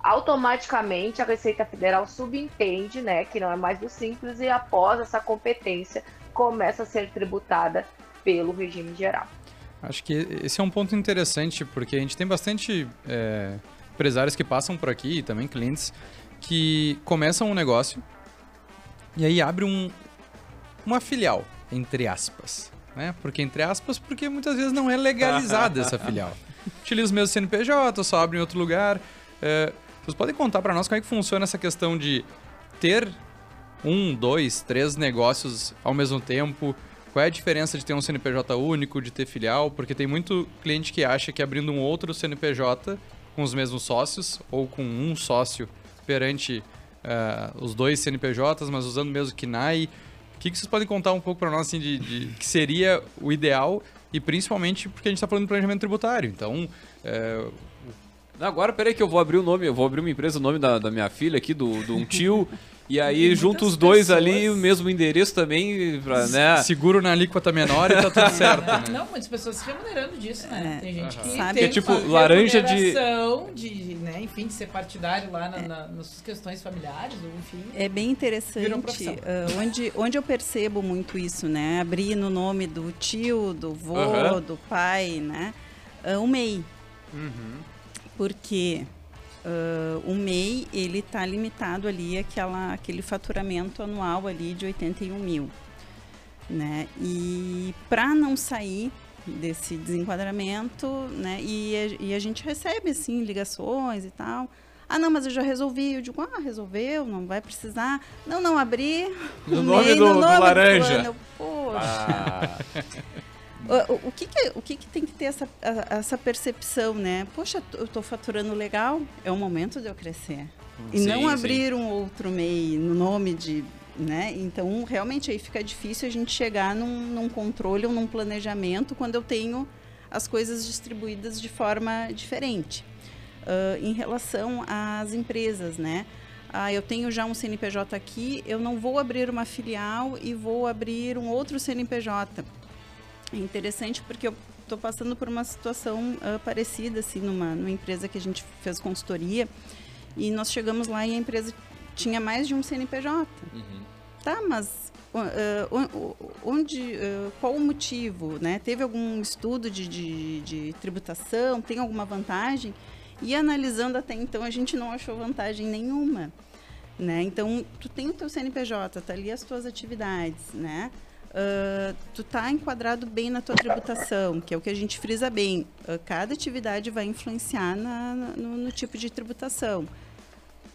automaticamente a Receita Federal subentende né, que não é mais do simples e após essa competência começa a ser tributada pelo regime geral. Acho que esse é um ponto interessante, porque a gente tem bastante é, empresários que passam por aqui e também clientes que começam um negócio e aí abre um, uma filial, entre aspas. Né? Porque entre aspas, porque muitas vezes não é legalizada essa filial. Utiliza os mesmos CNPJ, só abre em outro lugar. É, vocês podem contar para nós como é que funciona essa questão de ter um, dois, três negócios ao mesmo tempo? Qual é a diferença de ter um CNPJ único, de ter filial? Porque tem muito cliente que acha que abrindo um outro CNPJ com os mesmos sócios ou com um sócio perante uh, os dois CNPJs, mas usando mesmo KNAI. O que, que vocês podem contar um pouco para nós assim, de, de que seria o ideal e principalmente porque a gente está falando de planejamento tributário. Então, é... Agora, peraí que eu vou abrir o nome, eu vou abrir uma empresa, o nome da, da minha filha aqui, do, do um tio, E aí, junto os dois pessoas... ali, o mesmo endereço também, pra, né? Seguro na alíquota menor e tá tudo certo, né? Não, muitas pessoas se remunerando disso, né? É. Tem gente que Sabe? tem que é tipo laranja de... de né, enfim, de ser partidário lá na, é. na, nas questões familiares, enfim. É bem interessante, uh, onde, onde eu percebo muito isso, né? Abrir no nome do tio, do vô, do pai, né? Uh, o MEI. Uhum. Porque Uh, o MEI ele está limitado ali àquela, aquele faturamento anual ali de 81 mil, né? E para não sair desse desenquadramento, né? E a, e a, gente recebe assim ligações e tal. Ah, não, mas eu já resolvi. Eu digo, ah, resolveu, não vai precisar. Não, não, abri. No nome MEI, do, no nome do laranja. Do Poxa. Ah. O, o, que, que, o que, que tem que ter essa, essa percepção, né? Poxa, eu estou faturando legal, é o momento de eu crescer. E sim, não abrir sim. um outro MEI no nome de. Né? Então, realmente aí fica difícil a gente chegar num, num controle ou num planejamento quando eu tenho as coisas distribuídas de forma diferente. Uh, em relação às empresas, né? Ah, eu tenho já um CNPJ aqui, eu não vou abrir uma filial e vou abrir um outro CNPJ é interessante porque eu estou passando por uma situação uh, parecida, assim, numa, numa empresa que a gente fez consultoria e nós chegamos lá e a empresa tinha mais de um CNPJ. Uhum. Tá, mas uh, onde, uh, qual o motivo, né? Teve algum estudo de, de, de, tributação? Tem alguma vantagem? E analisando até então, a gente não achou vantagem nenhuma, né? Então, tu tem o teu CNPJ, tá ali as tuas atividades, né? Uh, tu está enquadrado bem na tua tributação, que é o que a gente frisa bem. Uh, cada atividade vai influenciar na, no, no, tipo de tributação.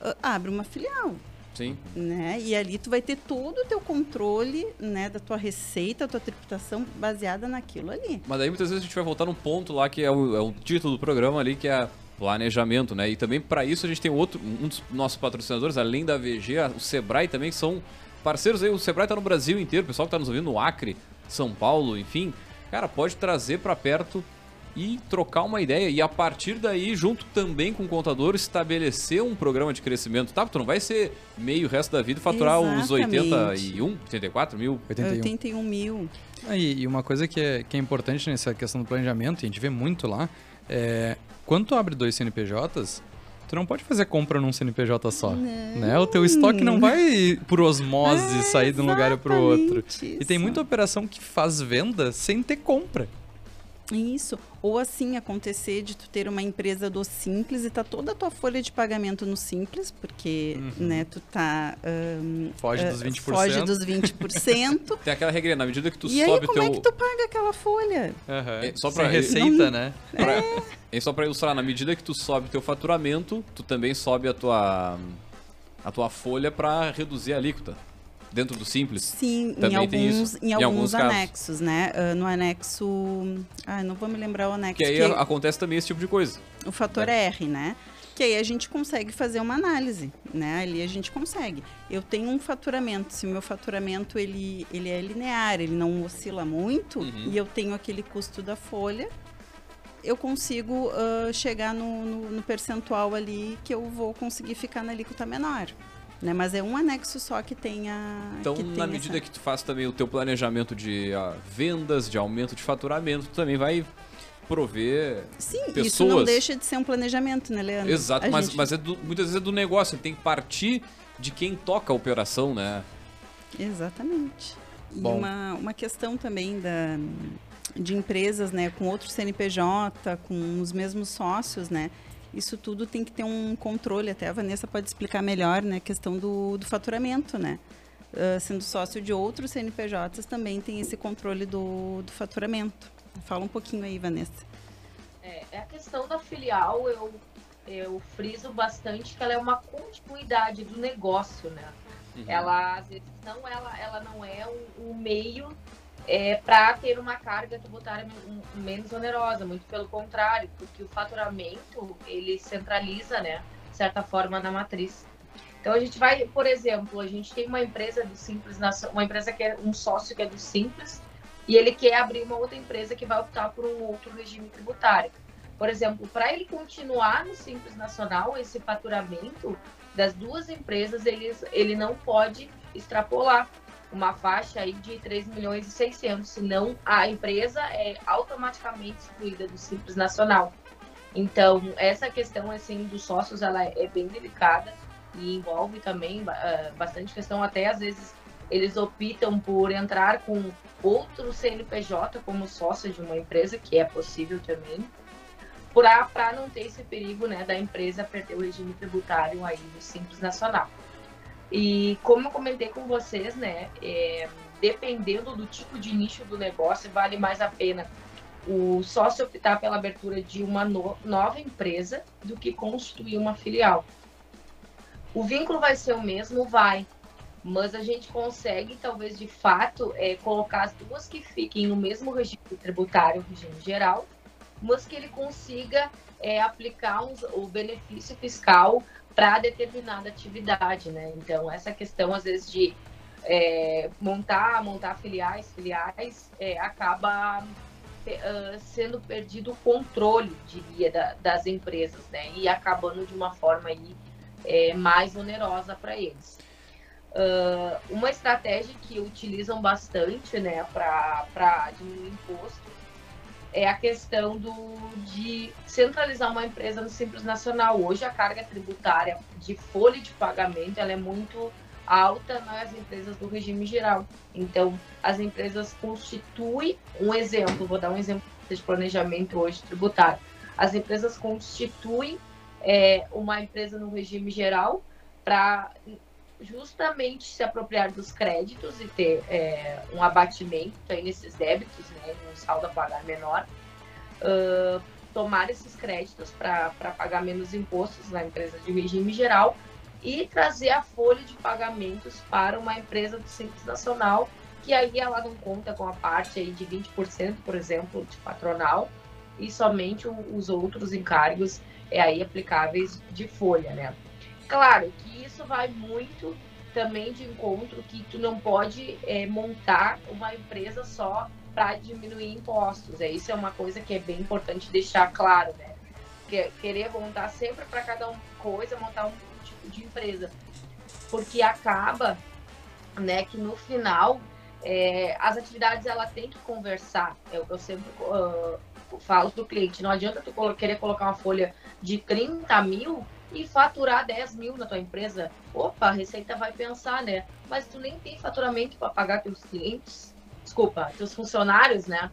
Uh, abre uma filial. Sim. Né? E ali tu vai ter todo o teu controle né, da tua receita, da tua tributação baseada naquilo ali. Mas aí muitas vezes a gente vai voltar num ponto lá que é o, é o título do programa ali, que é planejamento, né? E também para isso a gente tem outro, um dos nossos patrocinadores, além da VG, o Sebrae também, são parceiros aí, o Sebrae tá no Brasil inteiro, o pessoal que tá nos ouvindo no Acre, São Paulo, enfim, cara, pode trazer para perto e trocar uma ideia. E a partir daí, junto também com o contador, estabelecer um programa de crescimento. Tá? Tu não vai ser meio o resto da vida e faturar os Exatamente. 81, 84 mil. 81. 81 mil. Ah, e, e uma coisa que é, que é importante nessa questão do planejamento, e a gente vê muito lá, é quando tu abre dois CNPJs, tu não pode fazer compra num CNPJ só. Né? O teu estoque não vai por osmose É, sair de um lugar para o outro. exatamente E tem isso. muita operação que faz venda sem ter compra. Isso. Ou assim acontecer de tu ter uma empresa do Simples e tá toda a tua folha de pagamento no Simples, porque, né, tu tá... Foge ah, dos 20%. Foge dos 20%. Tem aquela regrinha, na medida que tu e aí, sobe o como teu. é que tu paga aquela folha? Aham. É, só Sem pra- receita, Não- né? Pra, é só pra ilustrar, na medida que tu sobe teu faturamento, tu também sobe a tua a tua folha pra reduzir a alíquota. Dentro do simples. Sim, em Também tem alguns, em em alguns alguns casos. anexos, né? Ah, no anexo... Ah, não vou me lembrar o anexo. Que aí que a- acontece também esse tipo de coisa. o fator R, né? Que aí a gente consegue fazer uma análise, né? Ali a gente consegue. Eu tenho um faturamento, se o meu faturamento ele, ele é linear, ele não oscila muito, Uhum. e eu tenho aquele custo da folha, eu consigo ah, chegar no, no- no percentual ali que eu vou conseguir ficar na alíquota menor. Né? Mas é um anexo só que tem a. Então, tem na medida essa... que tu faz também o teu planejamento de ah, vendas, de aumento de faturamento, tu também vai prover. Sim, isso pessoas- não deixa de ser um planejamento, né, Leandro? Exato, A mas, gente- mas é do- muitas vezes é do negócio, tem que partir de quem toca a operação, né? Exatamente. E Bom. uma, uma questão também da, de empresas, né, com outro CNPJ, com os mesmos sócios, né? Isso tudo tem que ter um controle. Até a Vanessa pode explicar melhor, né? A questão do, do faturamento, né? Ah, sendo sócio de outros CNPJs, também tem esse controle do, do faturamento. Fala um pouquinho aí, Vanessa. É, a questão da filial, eu, eu friso bastante que ela é uma continuidade do negócio, né? Ela, às vezes, não, ela, ela não é um, um meio é, para ter uma carga tributária men- menos onerosa, muito pelo contrário, porque o faturamento, ele centraliza, né, de certa forma, na matriz. Então, a gente vai, por exemplo, a gente tem uma empresa do Simples, uma empresa que é um sócio que é do Simples, e ele quer abrir uma outra empresa que vai optar por um outro regime tributário. Por exemplo, para ele continuar no Simples Nacional, esse faturamento das duas empresas, ele, ele não pode extrapolar uma faixa aí de 3 milhões e 600, senão a empresa é automaticamente excluída do Simples Nacional. Então, essa questão assim dos sócios, ela é bem delicada e envolve também ah, bastante questão, até às vezes eles optam por entrar com outro CNPJ como sócio de uma empresa, que é possível também, para não ter esse perigo né, da empresa perder o regime tributário aí do Simples Nacional. E como eu comentei com vocês, né, é, dependendo do tipo de nicho do negócio, vale mais a pena o sócio optar pela abertura de uma no- nova empresa do que constituir uma filial. O vínculo vai ser o mesmo? Vai. Mas a gente consegue, talvez, de fato, é, colocar as duas que fiquem no mesmo regime tributário, regime geral, mas que ele consiga é, aplicar o benefício fiscal para determinada atividade, né? Então, essa questão, às vezes, de é, montar, montar filiais, filiais, é, acaba pe- ah, sendo perdido o controle, diria, da- das empresas, né? E acabando de uma forma aí é, mais onerosa para eles. Ah, uma estratégia que utilizam bastante, né, para diminuir imposto é a questão do, de centralizar uma empresa no Simples Nacional. Hoje a carga tributária de folha de pagamento ela é muito alta nas empresas do regime geral. Então, as empresas constituem um exemplo, vou dar um exemplo de planejamento hoje tributário. As empresas constituem é, uma empresa no regime geral para justamente se apropriar dos créditos e ter é, um abatimento aí nesses débitos, né, um saldo a pagar menor, ah, tomar esses créditos para pagar menos impostos na empresa de regime geral e trazer a folha de pagamentos para uma empresa do Simples Nacional, que aí ela não conta com a parte aí de 20%, por exemplo, de patronal, e somente os outros encargos é aí aplicáveis de folha, né? Claro que isso vai muito também de encontro que tu não pode é, montar uma empresa só para diminuir impostos. É, isso é uma coisa que é bem importante deixar claro, né? Que, querer montar sempre para cada um coisa, montar um tipo de empresa. Porque acaba, né, que no final é, as atividades ela tem que conversar. Eu, eu sempre uh, falo para o cliente, não adianta tu querer colocar uma folha de 30 mil e faturar 10 mil na tua empresa. Opa, a Receita vai pensar, né? Mas tu nem tem faturamento para pagar teus clientes, desculpa, teus funcionários, né?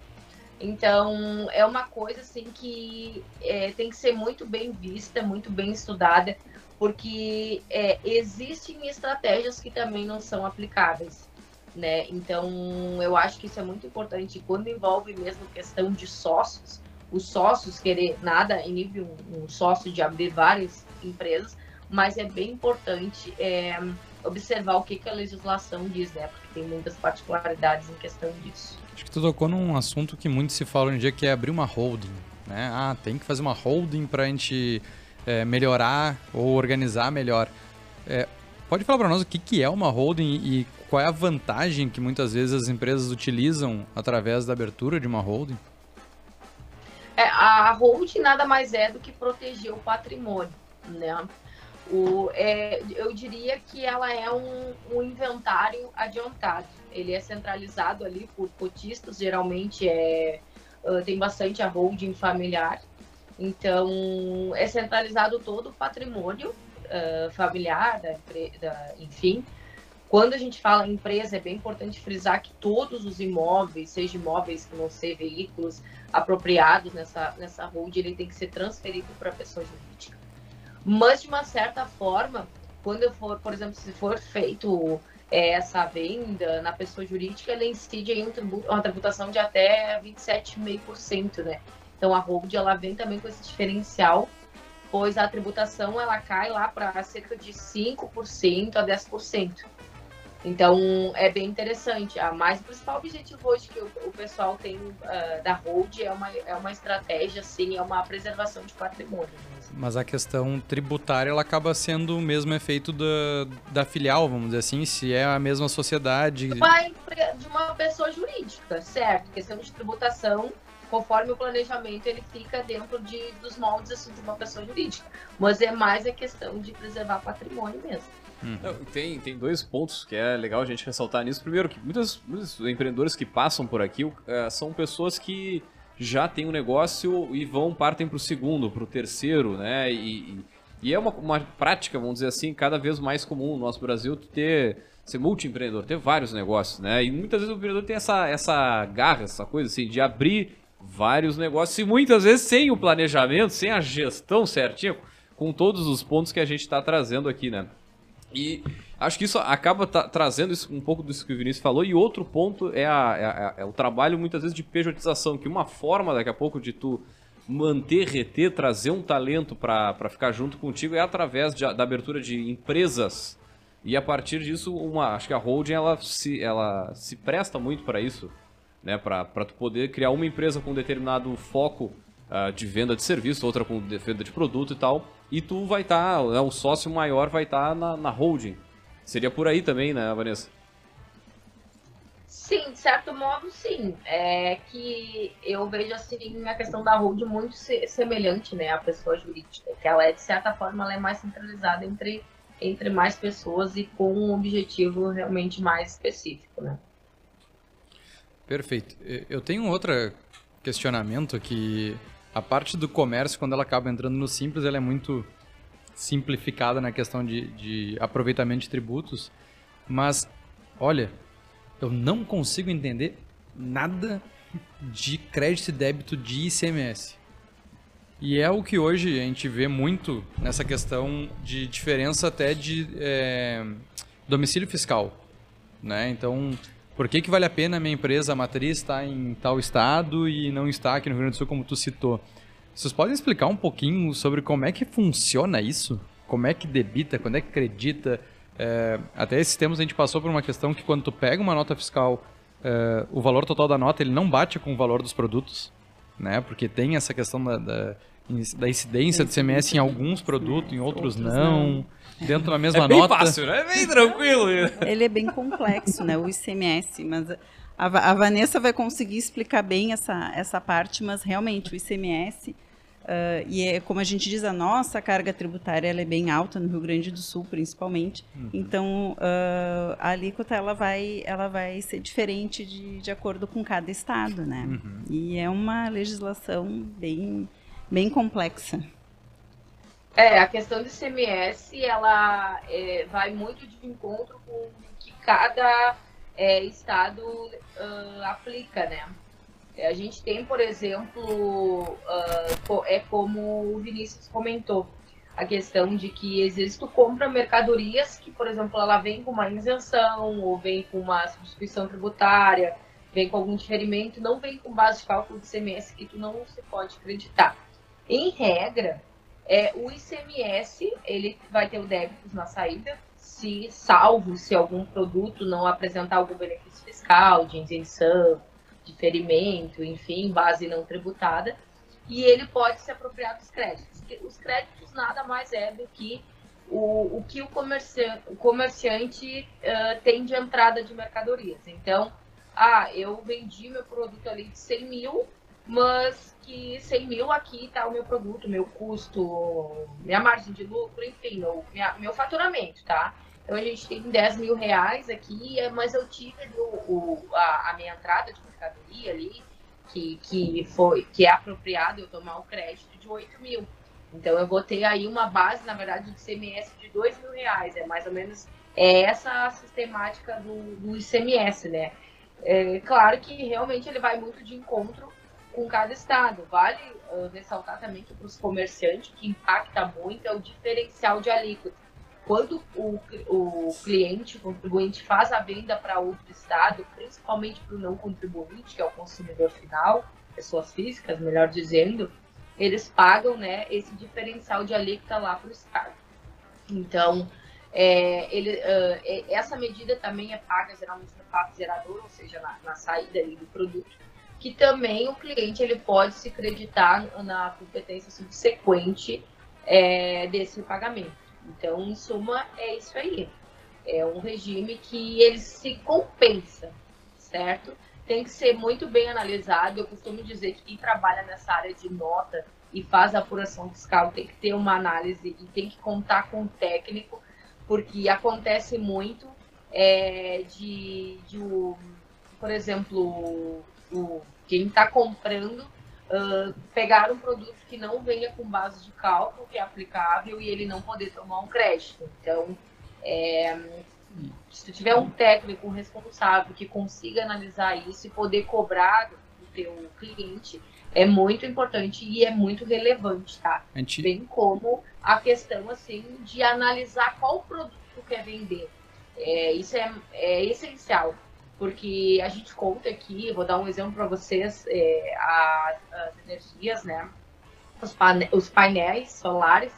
Então, é uma coisa assim que é, tem que ser muito bem vista, muito bem estudada, porque é, existem estratégias que também não são aplicáveis né? Então, eu acho que isso é muito importante. Quando envolve mesmo questão de sócios, os sócios querer nada inibe um, um sócio de abrir várias empresas, mas é bem importante é, observar o que, que a legislação diz, né? Porque tem muitas particularidades em questão disso. Acho que tu tocou num assunto que muito se fala hoje em dia, que é abrir uma holding, né? Ah, tem que fazer uma holding para a gente é, melhorar ou organizar melhor. É, pode falar para nós o que, que é uma holding e qual é a vantagem que muitas vezes as empresas utilizam através da abertura de uma holding? É, a holding nada mais é do que proteger o patrimônio, né? O, é, eu diria que ela é um, um, inventário adiantado. Ele é centralizado ali por cotistas, geralmente é, tem bastante a holding familiar. Então, é centralizado todo o patrimônio uh, familiar, da, da, enfim, quando a gente fala em empresa, é bem importante frisar que todos os imóveis, seja imóveis que não sejam veículos apropriados nessa, nessa hold, ele tem que ser transferido para a pessoa jurídica. Mas, de uma certa forma, quando for, por exemplo, se for feito é, essa venda na pessoa jurídica, ela incide em um tributo, uma tributação de até 27,5%, né? Então, a hold, ela vem também com esse diferencial, pois a tributação, ela cai lá para cerca de 5% a 10%. Então, é bem interessante. A mais principal objetivo hoje que o, pessoal tem uh, da Hold é uma, é uma estratégia, sim, é uma preservação de patrimônio. Mesmo. Mas a questão tributária, ela acaba sendo o mesmo efeito da, da filial, vamos dizer assim, se é a mesma sociedade. De uma, de uma pessoa jurídica, certo? Questão de tributação, conforme o planejamento, ele fica dentro de, dos moldes assim, de uma pessoa jurídica. Mas é mais a questão de preservar patrimônio mesmo. Uhum. Tem, tem dois pontos que é legal a gente ressaltar nisso. Primeiro, que muitos, muitos empreendedores que passam por aqui uh, são pessoas que já têm um negócio e vão, partem para o segundo, para o terceiro, né? E, e é uma, uma prática, vamos dizer assim, cada vez mais comum no nosso Brasil ter ser multi-empreendedor, ter vários negócios, né? E muitas vezes o empreendedor tem essa, essa garra, essa coisa assim, de abrir vários negócios e muitas vezes sem o planejamento, sem a gestão certinha, com todos os pontos que a gente está trazendo aqui, né? E acho que isso acaba trazendo isso, um pouco disso que o Vinícius falou. E outro ponto é, a, é, a, é, o trabalho, muitas vezes, de pejotização. Que uma forma, daqui a pouco, de tu manter, reter, trazer um talento para ficar junto contigo é através de, da abertura de empresas. E a partir disso, uma, acho que a holding ela se, ela se presta muito para isso. Né, para tu poder criar uma empresa com determinado foco uh, de venda de serviço, outra com venda de produto e tal e tu vai estar, tá, né, o sócio maior vai estar tá na, na holding. Seria por aí também, né, Vanessa? Sim, de certo modo, sim. É que eu vejo assim a questão da holding muito semelhante, né, à pessoa jurídica, que ela é de certa forma ela é mais centralizada entre entre mais pessoas e com um objetivo realmente mais específico, né? Perfeito. Eu tenho um outro questionamento que a parte do comércio, quando ela acaba entrando no simples, ela é muito simplificada na questão de, de aproveitamento de tributos. Mas, olha, eu não consigo entender nada de crédito e débito de ICMS. E é o que hoje a gente vê muito nessa questão de diferença até de é, domicílio fiscal. Né? Então, por que, que vale a pena a minha empresa a matriz estar em tal estado e não está aqui no Rio Grande do Sul como tu citou? Vocês podem explicar um pouquinho sobre como é que funciona isso? Como é que debita, quando é que acredita? É, até esses tempos a gente passou por uma questão que quando tu pega uma nota fiscal, é, o valor total da nota ele não bate com o valor dos produtos, né? Porque tem essa questão da, da da incidência do CMS em alguns produtos, em outros, outros não. não. Dentro da mesma é bem nota. fácil, né? É bem tranquilo. Ele é bem complexo, né? O ICMS, mas a, a Vanessa vai conseguir explicar bem essa, essa parte, mas realmente o ICMS Uh, e é como a gente diz, a nossa carga tributária ela é bem alta no Rio Grande do Sul, principalmente. Uhum. Então, uh, a alíquota ela vai, ela vai ser diferente de, de acordo com cada estado, né? Uhum. E é uma legislação bem, bem complexa. É, a questão do ICMS, ela é, vai muito de encontro com o que cada é, estado uh, aplica, né? A gente tem, por exemplo, uh, é como o Vinícius comentou, a questão de que tu compra mercadorias que, por exemplo, ela vem com uma isenção ou vem com uma substituição tributária, vem com algum diferimento, não vem com base de cálculo de ICMS que tu não se pode acreditar. Em regra, é, o ICMS ele vai ter o débito na saída, se salvo se algum produto não apresentar algum benefício fiscal de isenção, de ferimento, enfim, base não tributada, e ele pode se apropriar dos créditos. Os créditos nada mais é do que o, o que o comerciante, o comerciante uh, tem de entrada de mercadorias. Então, ah, eu vendi meu produto ali de 100 mil, mas que 100 mil aqui está o meu produto, meu custo, minha margem de lucro, enfim, meu, minha, meu faturamento, tá? Então a gente tem 10 mil reais aqui, mas eu tive o, o a, a, minha entrada de mercadoria ali, que, que, foi, que é apropriado eu tomar um crédito de 8 mil. Então eu vou ter aí uma base, na verdade, de CMS de 2 mil reais. É mais ou menos é essa a sistemática do, do ICMS, né? É, claro que realmente ele vai muito de encontro com cada estado. Vale uh, ressaltar também que para os comerciantes, que impacta muito é o diferencial de alíquota quando o, o cliente, o contribuinte, faz a venda para outro estado, principalmente para o não contribuinte, que é o consumidor final, pessoas físicas, melhor dizendo, eles pagam né, esse diferencial de alíquota lá para o estado. Então, é, ele, uh, essa medida também é paga geralmente no fato gerador, ou seja, na, na saída do produto, que também o cliente ele pode se creditar na competência subsequente é, desse pagamento. Então, em suma, é isso aí. É um regime que ele se compensa, certo? Tem que ser muito bem analisado. Eu costumo dizer que quem trabalha nessa área de nota e faz a apuração fiscal tem que ter uma análise e tem que contar com o técnico, porque acontece muito é, de, de o, por exemplo, o, quem está comprando uh, pegar um produto que não venha com base de cálculo, que é aplicável, e ele não poder tomar um crédito. Então, é, se tu tiver um técnico responsável que consiga analisar isso e poder cobrar do teu cliente, é muito importante e é muito relevante, tá? Gente... Bem como a questão, assim, de analisar qual produto tu quer vender. É, isso é, é essencial porque a gente conta aqui, vou dar um exemplo para vocês, é, as, as, energias, né? Os, pane os painéis solares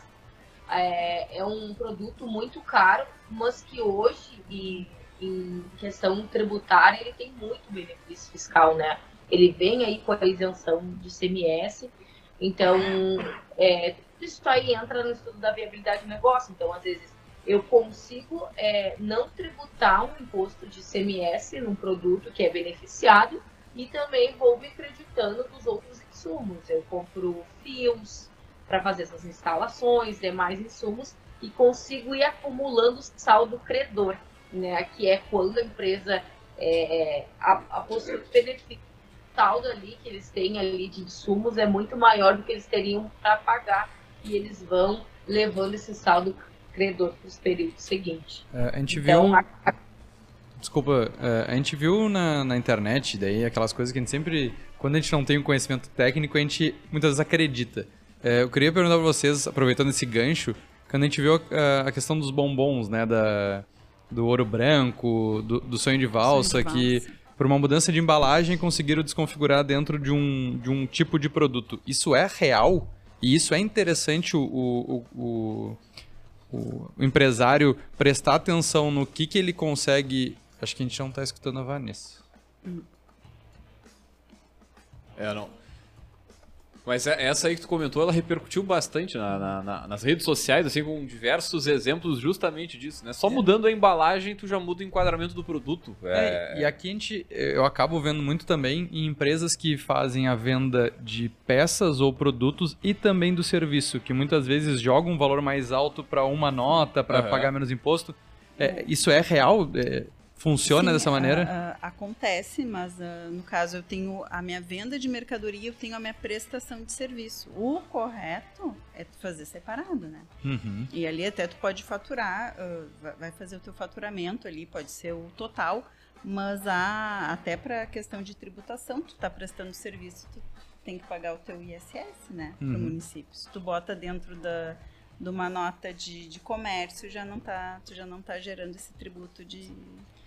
é, é, um produto muito caro, mas que hoje, e, em questão tributária, ele tem muito benefício fiscal, né? Ele vem aí com a isenção de CMS, então é, isso aí entra no estudo da viabilidade do negócio, então às vezes eu consigo é, não tributar um imposto de CMS num produto que é beneficiado e também vou me acreditando dos outros insumos. Eu compro fios para fazer essas instalações, demais insumos e consigo ir acumulando saldo credor, né? Que é quando a empresa é, a, a possui benefício saldo ali que eles têm ali de insumos é muito maior do que eles teriam para pagar e eles vão levando esse saldo credor para os períodos seguintes. É, a gente então, viu. A... Desculpa, é, a gente viu na, na internet, daí aquelas coisas que a gente sempre. Quando a gente não tem um conhecimento técnico, a gente muitas vezes acredita. É, eu queria perguntar para vocês, aproveitando esse gancho, quando a gente viu a, a questão dos bombons, né? Da, do ouro branco, do, do sonho de valsa, sonho de valsa. que por uma mudança de embalagem conseguiram desconfigurar dentro de um, de um tipo de produto. Isso é real? E isso é interessante o, o, o, o empresário prestar atenção no que, que ele consegue. Acho que a gente não está escutando a Vanessa. É, não. Mas é- essa aí que tu comentou, ela repercutiu bastante na- na- na- nas redes sociais, assim, com diversos exemplos justamente disso, né? Só mudando a embalagem, tu já muda o enquadramento do produto. É, É, e aqui a gente, eu acabo vendo muito também em empresas que fazem a venda de peças ou produtos e também do serviço, que muitas vezes jogam um valor mais alto para uma nota, para Aham. pagar menos imposto. É, isso é real? É, funciona Sim, dessa a- maneira? a- acontece, mas ah, no caso eu tenho a minha venda de mercadoria, eu tenho a minha prestação de serviço. O correto é tu fazer separado, né? Uhum. E ali até tu pode faturar, ah, vai- fazer o teu faturamento ali, pode ser o total, mas há, até para a questão de tributação, tu tá prestando serviço, tu tem que pagar o teu ISS, né, para o Uhum. município. Se tu bota dentro da de uma nota de, de comércio, já não tá, tu já não tá gerando esse tributo de,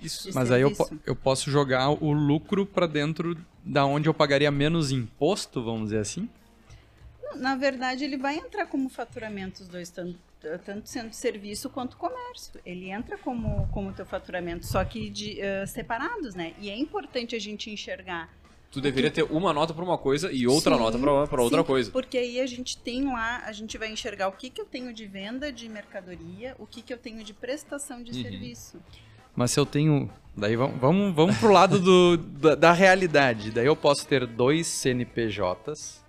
Isso. de Mas aí eu, po- eu posso jogar o lucro para dentro da onde eu pagaria menos imposto, vamos dizer assim? Na verdade, ele vai entrar como faturamento os dois, tanto, tanto sendo serviço quanto comércio. Ele entra como, como teu faturamento, só que de, eh, separados, né? E é importante a gente enxergar. Tu deveria ter uma nota pra uma coisa e outra Sim, nota pra, pra outra sim, coisa. Porque aí a gente tem lá, a gente vai enxergar o que, que eu tenho de venda de mercadoria, o que, que eu tenho de prestação de Uhum. serviço. Mas se eu tenho. Daí vamos, vamos, vamos pro lado do, da, da realidade. Daí eu posso ter dois CNPJs.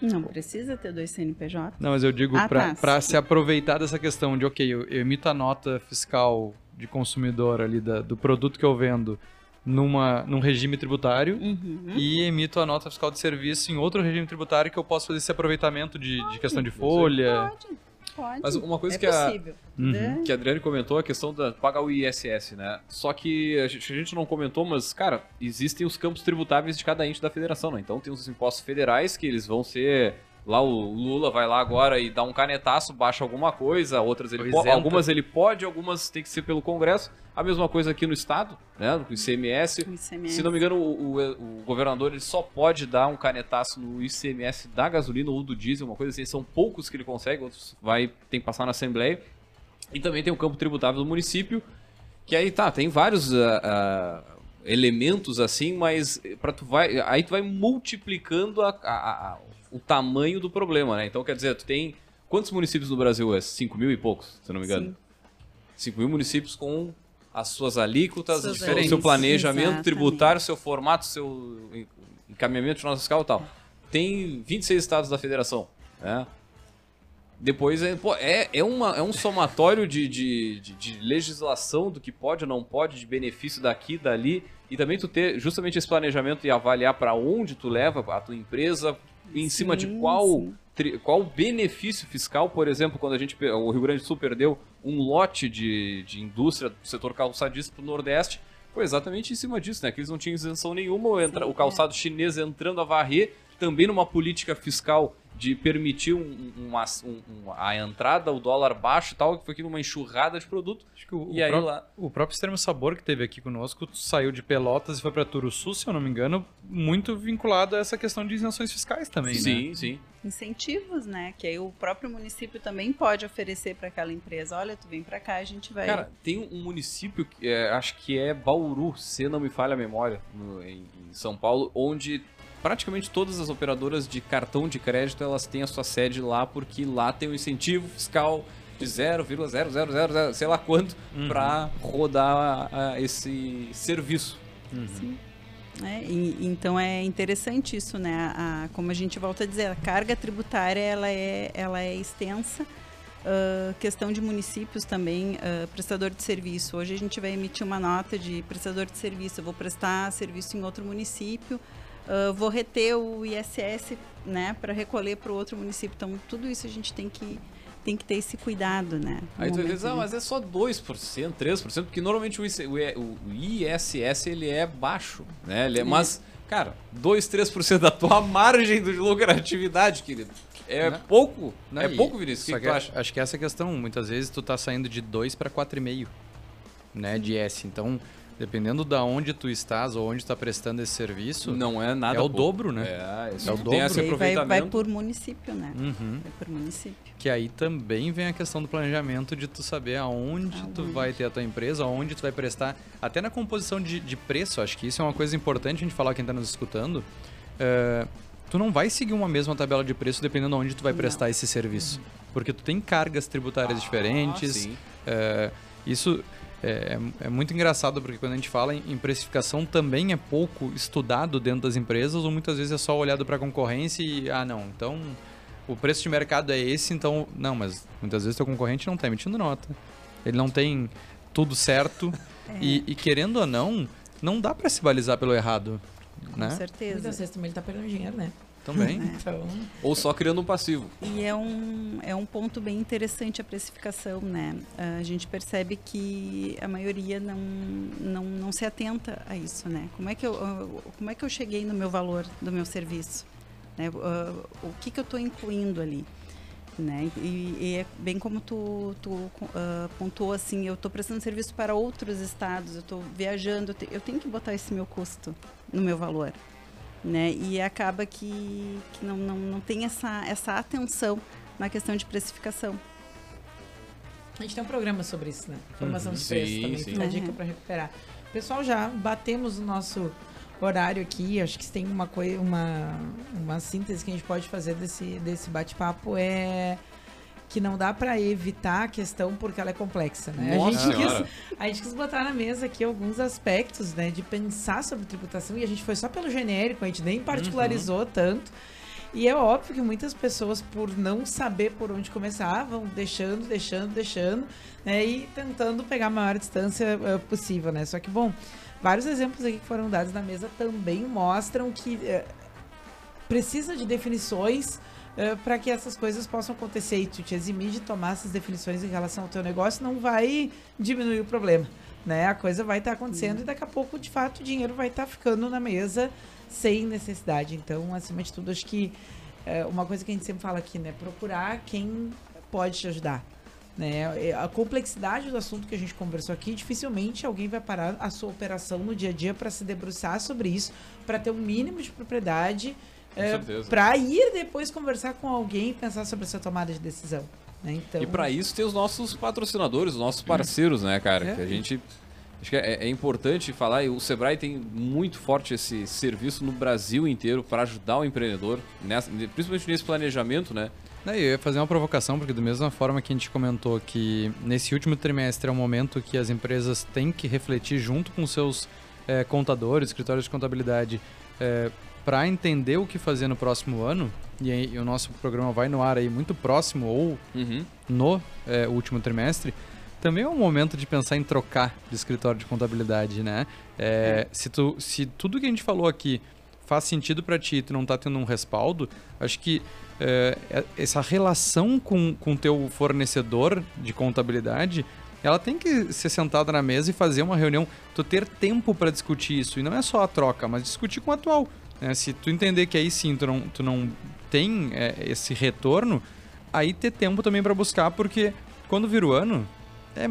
Não precisa ter dois CNPJ. Não, mas eu digo Ah, pra tá. para se aproveitar dessa questão de, ok, eu, eu emito a nota fiscal de consumidor ali da- do produto que eu vendo numa, num regime tributário Uhum. e emito a nota fiscal de serviço em outro regime tributário que eu posso fazer esse aproveitamento de, de questão de folha. Pode, pode. Mas uma coisa é que a, possível. Uhum. né? que a Adriane comentou, a questão da pagar o ISS, né? Só que a gente, a gente não comentou, mas, cara, existem os campos tributáveis de cada ente da federação, né? Então tem os impostos federais que eles vão ser. Lá o Lula vai lá agora e dá um canetaço, baixa alguma coisa, outras ele po- algumas ele pode, algumas tem que ser pelo Congresso. A mesma coisa aqui no estado, né? No ICMS. O ICMS. Se não me engano, o, o- o governador ele só pode dar um canetaço no ICMS da gasolina ou do diesel, uma coisa assim. São poucos que ele consegue, outros vai tem que passar na Assembleia. E também tem o campo tributável do município, que aí tá, tem vários ah, ah, elementos assim, mas para tu vai, aí tu vai multiplicando a- a- a- o tamanho do problema, né? Então quer dizer, tu tem quantos municípios no Brasil é? 5 mil e poucos, se não me engano. Sim. 5 mil municípios com as suas alíquotas, Suas o seu planejamento Exatamente. tributário, seu formato, seu en- encaminhamento de nota fiscal e tal. Tem 26 estados da federação, né? Depois é, pô, é, é, uma, é um somatório de, de, de, de legislação do que pode ou não pode, de benefício daqui, dali, e também tu ter justamente esse planejamento e avaliar para onde tu leva a tua empresa, em cima de qual tri- qual benefício fiscal, por exemplo, quando a gente o Rio Grande do Sul perdeu um lote de, de indústria do setor calçadista para o Nordeste, foi exatamente em cima disso, né? Que eles não tinham isenção nenhuma, Sim, o calçado chinês entrando a varrer, também numa política fiscal de permitir um- um- uma- um- a entrada, o dólar baixo e tal, que foi aqui numa enxurrada de produto. Acho que o, E o aí pró- lá- o próprio Extremo Sabor que teve aqui conosco saiu de Pelotas e foi para Turuçu, se eu não me engano, muito vinculado a essa questão de isenções fiscais também, né? sim, sim. Incentivos, né? Que aí o próprio município também pode oferecer para aquela empresa. Olha, tu vem para cá, a gente vai. Cara, tem um município, que é, acho que é Bauru, se não me falha a memória, no- em, em São Paulo, onde praticamente todas as operadoras de cartão de crédito elas têm a sua sede lá, porque lá tem um incentivo fiscal de 0,0000, sei lá quanto, Uhum. pra rodar ah, esse serviço. né? E- então é interessante isso, né? A- como a gente volta a dizer, a carga tributária ela é, ela é extensa. Ah, questão de municípios também, ah, prestador de serviço. Hoje a gente vai emitir uma nota de prestador de serviço. Eu vou prestar serviço em outro município, ah, vou reter o ISS, né, para recolher para o outro município. Então tudo isso a gente tem que tem que ter esse cuidado, né? Aí tu diz, ah, mas é só 2%, 3%, porque normalmente o, IC ISS ele é baixo, né? Ele é, mas, cara, 2, 3% da tua margem de lucratividade, querido, é Não. pouco, Não, é e- pouco, Vinícius, o que, só que tu a- acha? Acho que essa é a questão. Muitas vezes tu tá saindo de 2 para 4,5, né, de S. Então, dependendo da onde tu estás ou onde tu tá prestando esse serviço, Não é nada é o pouco. dobro, né? É, isso É o tem dobro. esse E aí vai, vai aproveitamento. por município, né? Uhum. Vai por município. Que aí também vem a questão do planejamento de tu saber aonde tu Aonde. vai ter a tua empresa, aonde tu vai prestar. Até na composição de, de preço, acho que isso é uma coisa importante a gente falar quem está nos escutando. É, tu não vai seguir uma mesma tabela de preço dependendo de onde tu vai Não. prestar esse serviço. Porque tu tem cargas tributárias diferentes. sim. É, isso é, é muito engraçado porque quando a gente fala em, em precificação também é pouco estudado dentro das empresas ou muitas vezes é só olhado para a concorrência e ah não, então o preço de mercado é esse, então não, mas muitas vezes teu concorrente não está emitindo nota, ele não tem tudo certo e, e querendo ou não, não dá para se balizar pelo errado, Com né? certeza. Muitas vezes também ele tá perdendo dinheiro, né? Também. Então, Ou só criando um passivo. E é um, é um ponto bem interessante a precificação, né? A gente percebe que a maioria não, não, não se atenta a isso, né? Como é que eu, ah, como é que eu cheguei no meu valor do meu serviço? Né? Ah, O que, que eu estou incluindo ali? Né? E, e é bem como tu, tu ah, pontuou assim, eu estou prestando serviço para outros estados, eu estou viajando, eu, te- eu tenho que botar esse meu custo no meu valor né? E acaba que, que não, não, não tem essa, essa atenção na questão de precificação. a gente tem um programa sobre isso, né? Formação Uhum. de preço Sim, também, sim. fica a dica Uhum. para recuperar. Pessoal, já batemos o nosso horário aqui. Acho que se tem uma coisa, uma, uma síntese que a gente pode fazer desse, desse bate-papo é que não dá para evitar a questão porque ela é complexa, né? Nossa a, gente Senhora. quis, a gente quis botar na mesa aqui alguns aspectos, né, de pensar sobre tributação e a gente foi só pelo genérico, a gente nem particularizou tanto. E é óbvio que muitas pessoas, por não saber por onde começar, vão deixando, deixando, deixando, né? E tentando pegar a maior distância eh, possível, né? Só que, bom, vários exemplos aqui que foram dados na mesa também mostram que eh, precisa de definições para que essas coisas possam acontecer. E tu te eximir de tomar essas definições em relação ao teu negócio não vai diminuir o problema, né? A coisa vai estar acontecendo e daqui a pouco, de fato, o dinheiro vai estar ficando na mesa sem necessidade. Então, acima de tudo, acho que é uma coisa que a gente sempre fala aqui, né? Procurar quem pode te ajudar. Né? A complexidade do assunto que a gente conversou aqui, dificilmente alguém vai parar a sua operação no dia a dia para se debruçar sobre isso, para ter um mínimo de propriedade, é, para ir depois conversar com alguém e pensar sobre a sua tomada de decisão. Né? Então, E para isso tem os nossos patrocinadores, os nossos parceiros, né, cara? É. Que a gente. Acho que é, é importante falar, e o Sebrae tem muito forte esse serviço no Brasil inteiro para ajudar o empreendedor, nessa, principalmente nesse planejamento, né? Eu ia fazer uma provocação, porque da mesma forma que a gente comentou que nesse último trimestre é um momento que as empresas têm que refletir junto com seus eh, contadores, escritórios de contabilidade, para entender o que fazer no próximo ano, e, aí, e o nosso programa vai no ar aí muito próximo ou Uhum. no eh, último trimestre, também é um momento de pensar em trocar de escritório de contabilidade, né? Eh, se, tu, se tudo que a gente falou aqui faz sentido para ti e tu não tá tendo um respaldo, acho que eh, é- essa relação com o teu fornecedor de contabilidade, ela tem que ser sentada na mesa e fazer uma reunião, tu ter tempo para discutir isso, e não é só a troca, mas discutir com o atual. Né? Se tu entender que aí sim tu não, tu não tem eh, esse retorno, aí ter tempo também para buscar, porque quando vira o ano, é,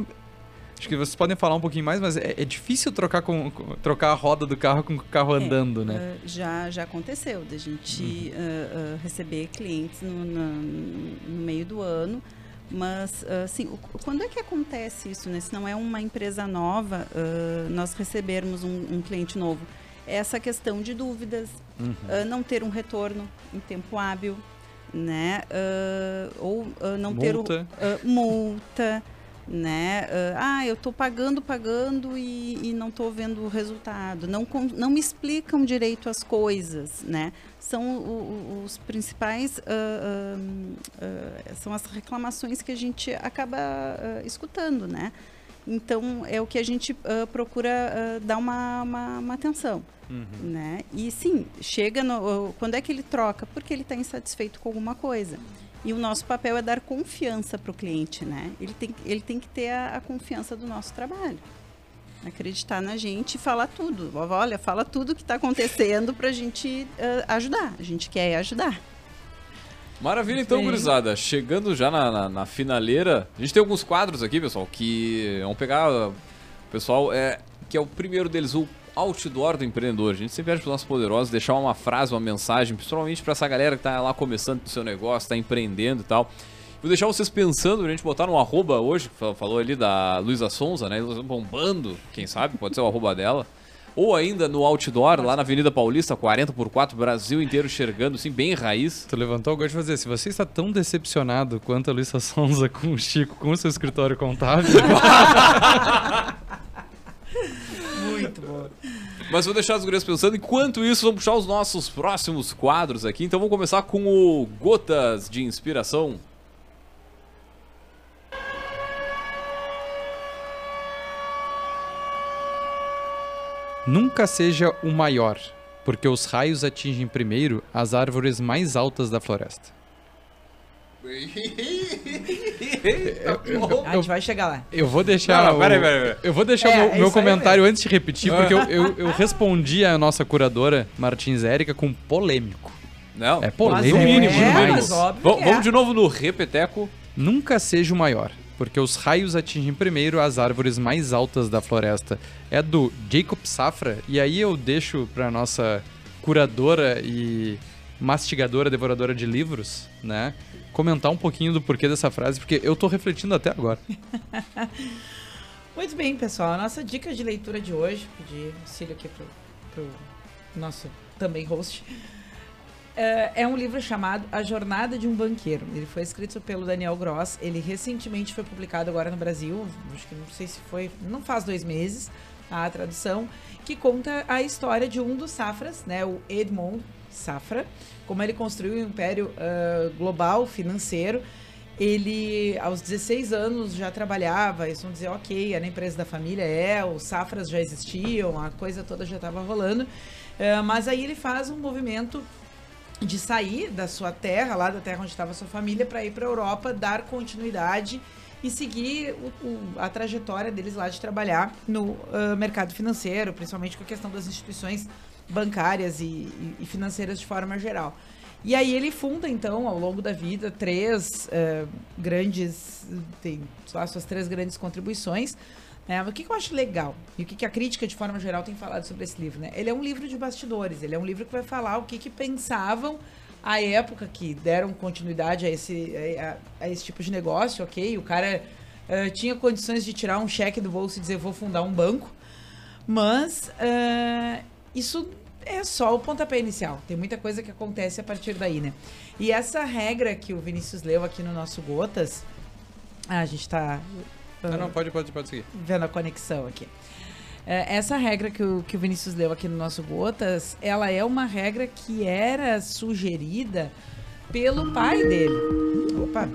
acho que vocês podem falar um pouquinho mais, mas é, é difícil trocar, com, trocar a roda do carro com o carro andando, né? Ah, já, já aconteceu da gente ah, ah, receber clientes no, na- no meio do ano. Mas, assim, o- quando é que acontece isso? Né? Se não é uma empresa nova, nós recebermos um, um cliente novo. Essa questão de dúvidas, Uhum. ah, não ter um retorno em tempo hábil, né? Ah, ou ah, não ter o, Multa. multa, né? Ah, eu estou pagando, pagando e, e não estou vendo o resultado. Não, não me explicam direito as coisas, né? São o- os principais, são as reclamações que a gente acaba escutando, né? Então, é o que a gente ah, procura ah, dar uma, uma, uma atenção né? E sim, chega no, quando é que ele troca? Porque ele está insatisfeito com alguma coisa. E o nosso papel é dar confiança para o cliente, né? Ele tem, ele tem que ter a, a confiança do nosso trabalho. Acreditar na gente e falar tudo. Olha, fala tudo o que está acontecendo para a gente ah, ajudar. A gente quer ajudar. Maravilha, então, Sim. gurizada. Chegando já na, na, na finaleira, a gente tem alguns quadros aqui, pessoal, que vamos pegar. O pessoal, é, que é o primeiro deles, o outdoor do empreendedor. A gente sempre pede para os nossos poderosos deixar uma frase, uma mensagem, principalmente para essa galera que tá lá começando o seu negócio, tá empreendendo e tal. Vou deixar vocês pensando, a gente botar no arroba hoje, falou ali da Luísa Sonza, né? Luísa bombando, quem sabe, pode ser o arroba dela. Ou ainda no outdoor, lá na Avenida Paulista, 40 por 4 Brasil inteiro enxergando, assim, bem raiz. Tu levantou o gosto de fazer. Se você está tão decepcionado quanto a Luísa Sonza com o Chico, com o seu escritório contábil, Muito bom. Mas vou deixar as gurias pensando. Enquanto isso, vamos puxar os nossos próximos quadros aqui. Então vamos começar com o Gotas de Inspiração. Nunca seja o maior, porque os raios atingem primeiro as árvores mais altas da floresta. A gente vai chegar lá. Eu vou deixar. Não, não, o- peraí, peraí. Eu vou deixar É, o meu, é meu comentário antes de repetir, porque eu, eu, eu respondi a nossa curadora Martins Érica com polêmico. Não, É Mas polêmico é, mínimo, no mínimo. mas óbvio Va- que vamos é. de novo no repeteco. Nunca seja o maior, porque os raios atingem primeiro as árvores mais altas da floresta. É do Jacob Safra, e aí eu deixo pra nossa curadora e mastigadora, devoradora de livros, né, comentar um pouquinho do porquê dessa frase, porque eu tô refletindo até agora. Muito bem, pessoal. A nossa dica de leitura de hoje, pedir auxílio aqui pro, pro nosso também host, é, é um livro chamado A Jornada de um Banqueiro. Ele foi escrito pelo Daniel Gross. Ele recentemente foi publicado agora no Brasil. Acho que não sei se foi. Não faz dois meses a tradução. Que conta a história de um dos Safras, né? O Edmond Safra. Como ele construiu um império ah, global financeiro. Ele, aos 16 anos, já trabalhava. Eles vão dizer, ok, era a empresa da família, é, os Safras já existiam, a coisa toda já estava rolando. Ah, mas aí ele faz um movimento de sair da sua terra, lá da terra onde estava sua família, para ir para a Europa, dar continuidade e seguir o- o- a trajetória deles lá de trabalhar no ah, mercado financeiro, principalmente com a questão das instituições bancárias e, e- e financeiras de forma geral. E aí ele funda, então, ao longo da vida, três ah, grandes, tem suas três grandes contribuições. Né? o que, que eu acho legal e o que, que a crítica, de forma geral, tem falado sobre esse livro? Né? Ele é um livro de bastidores, ele é um livro que vai falar o que, que pensavam à época que deram continuidade a esse, a, a esse tipo de negócio, ok? O cara eh, tinha condições de tirar um cheque do bolso e dizer vou fundar um banco, mas eh, isso é só o pontapé inicial. Tem muita coisa que acontece a partir daí, né? E essa regra que o Vinícius leu aqui no nosso Gotas, ah, a gente tá Não, não, pode, pode, pode seguir. vendo a conexão aqui. É, essa regra que o, que o Vinícius leu aqui no nosso Gotas, ela é uma regra que era sugerida pelo pai dele. Opa!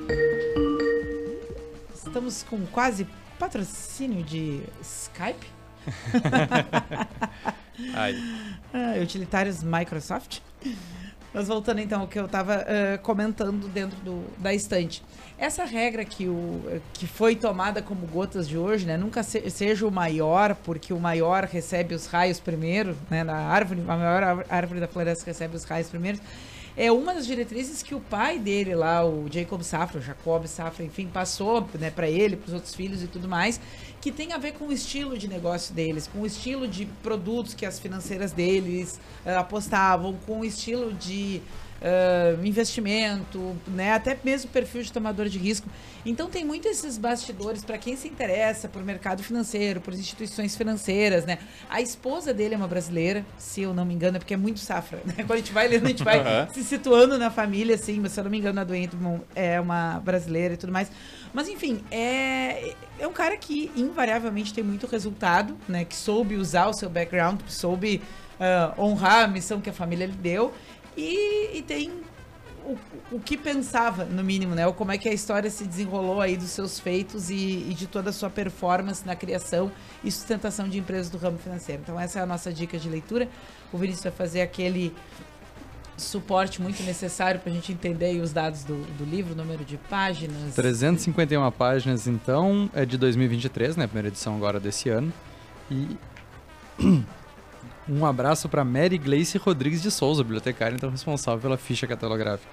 Estamos com quase patrocínio de Skype. Ai. Ah, utilitários Microsoft. Mas voltando então ao que eu estava comentando dentro do, da estante. Essa regra que, o, que foi tomada como gotas de hoje, né? Nunca se- seja o maior, porque o maior recebe os raios primeiro, né? Na árvore, a maior árvore da floresta recebe os raios primeiro. É uma das diretrizes que o pai dele lá, o Jacob Safra, o Jacob Safra, enfim, passou né, para ele, para os outros filhos e tudo mais, que tem a ver com o estilo de negócio deles, com o estilo de produtos que as financeiras deles ah, apostavam, com o estilo de ah, investimento, né, até mesmo perfil de tomador de risco. Então tem muito esses bastidores para quem se interessa por mercado financeiro, por instituições financeiras, né? A esposa dele é uma brasileira, se eu não me engano, é porque é muito safra, né? Quando a gente vai lendo, a gente vai Aham. se situando na família, assim, mas se eu não me engano, a do Edmond é uma brasileira e tudo mais. Mas enfim, é, é um cara que invariavelmente tem muito resultado, né? Que soube usar o seu background, que soube ah, honrar a missão que a família lhe deu e, e tem o, o que pensava, no mínimo, né? Ou como é que a história se desenrolou aí dos seus feitos e, e de toda a sua performance na criação e sustentação de empresas do ramo financeiro. Então essa é a nossa dica de leitura. O Vinícius vai fazer aquele suporte muito necessário para a gente entender os dados do, do livro, o número de páginas. 351 páginas, então, é de 2023, né? Primeira edição agora desse ano. E um abraço para Mary Gleice Rodrigues de Souza, bibliotecária, então responsável pela ficha catalográfica.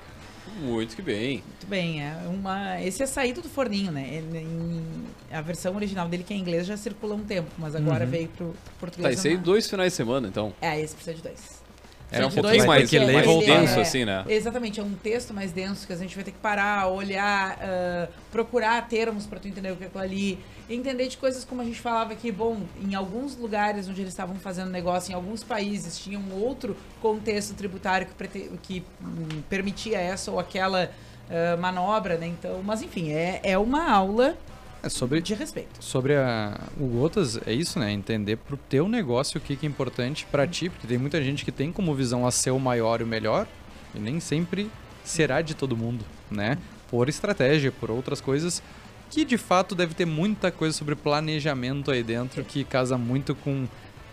Muito que bem. Muito bem, é uma. Esse é saído do forninho, né? Ele- em- a versão original dele, que é em inglês, já circula há um tempo, mas agora Uhum. veio pro, pro Tá, português. isso aí normal. dois finais de semana, então. É, esse precisa de dois. É um pouquinho mais, que ler mais voltar, denso, é, assim, né? Exatamente, é um texto mais denso que a gente vai ter que parar, olhar, ah, procurar termos para tu entender o que é aquilo ali, entender de coisas como a gente falava aqui, bom, em alguns lugares onde eles estavam fazendo negócio, em alguns países tinha um outro contexto tributário que, prete- que hum, permitia essa ou aquela ah, manobra, né? Então, mas enfim, é, é uma aula É sobre, de respeito. sobre a, o Gotas, é isso, né? Entender pro teu negócio o que, que é importante pra ti, porque tem muita gente que tem como visão a ser o maior e o melhor, e nem sempre será de todo mundo, né? Por estratégia, por outras coisas, que de fato deve ter muita coisa sobre planejamento aí dentro, que casa muito com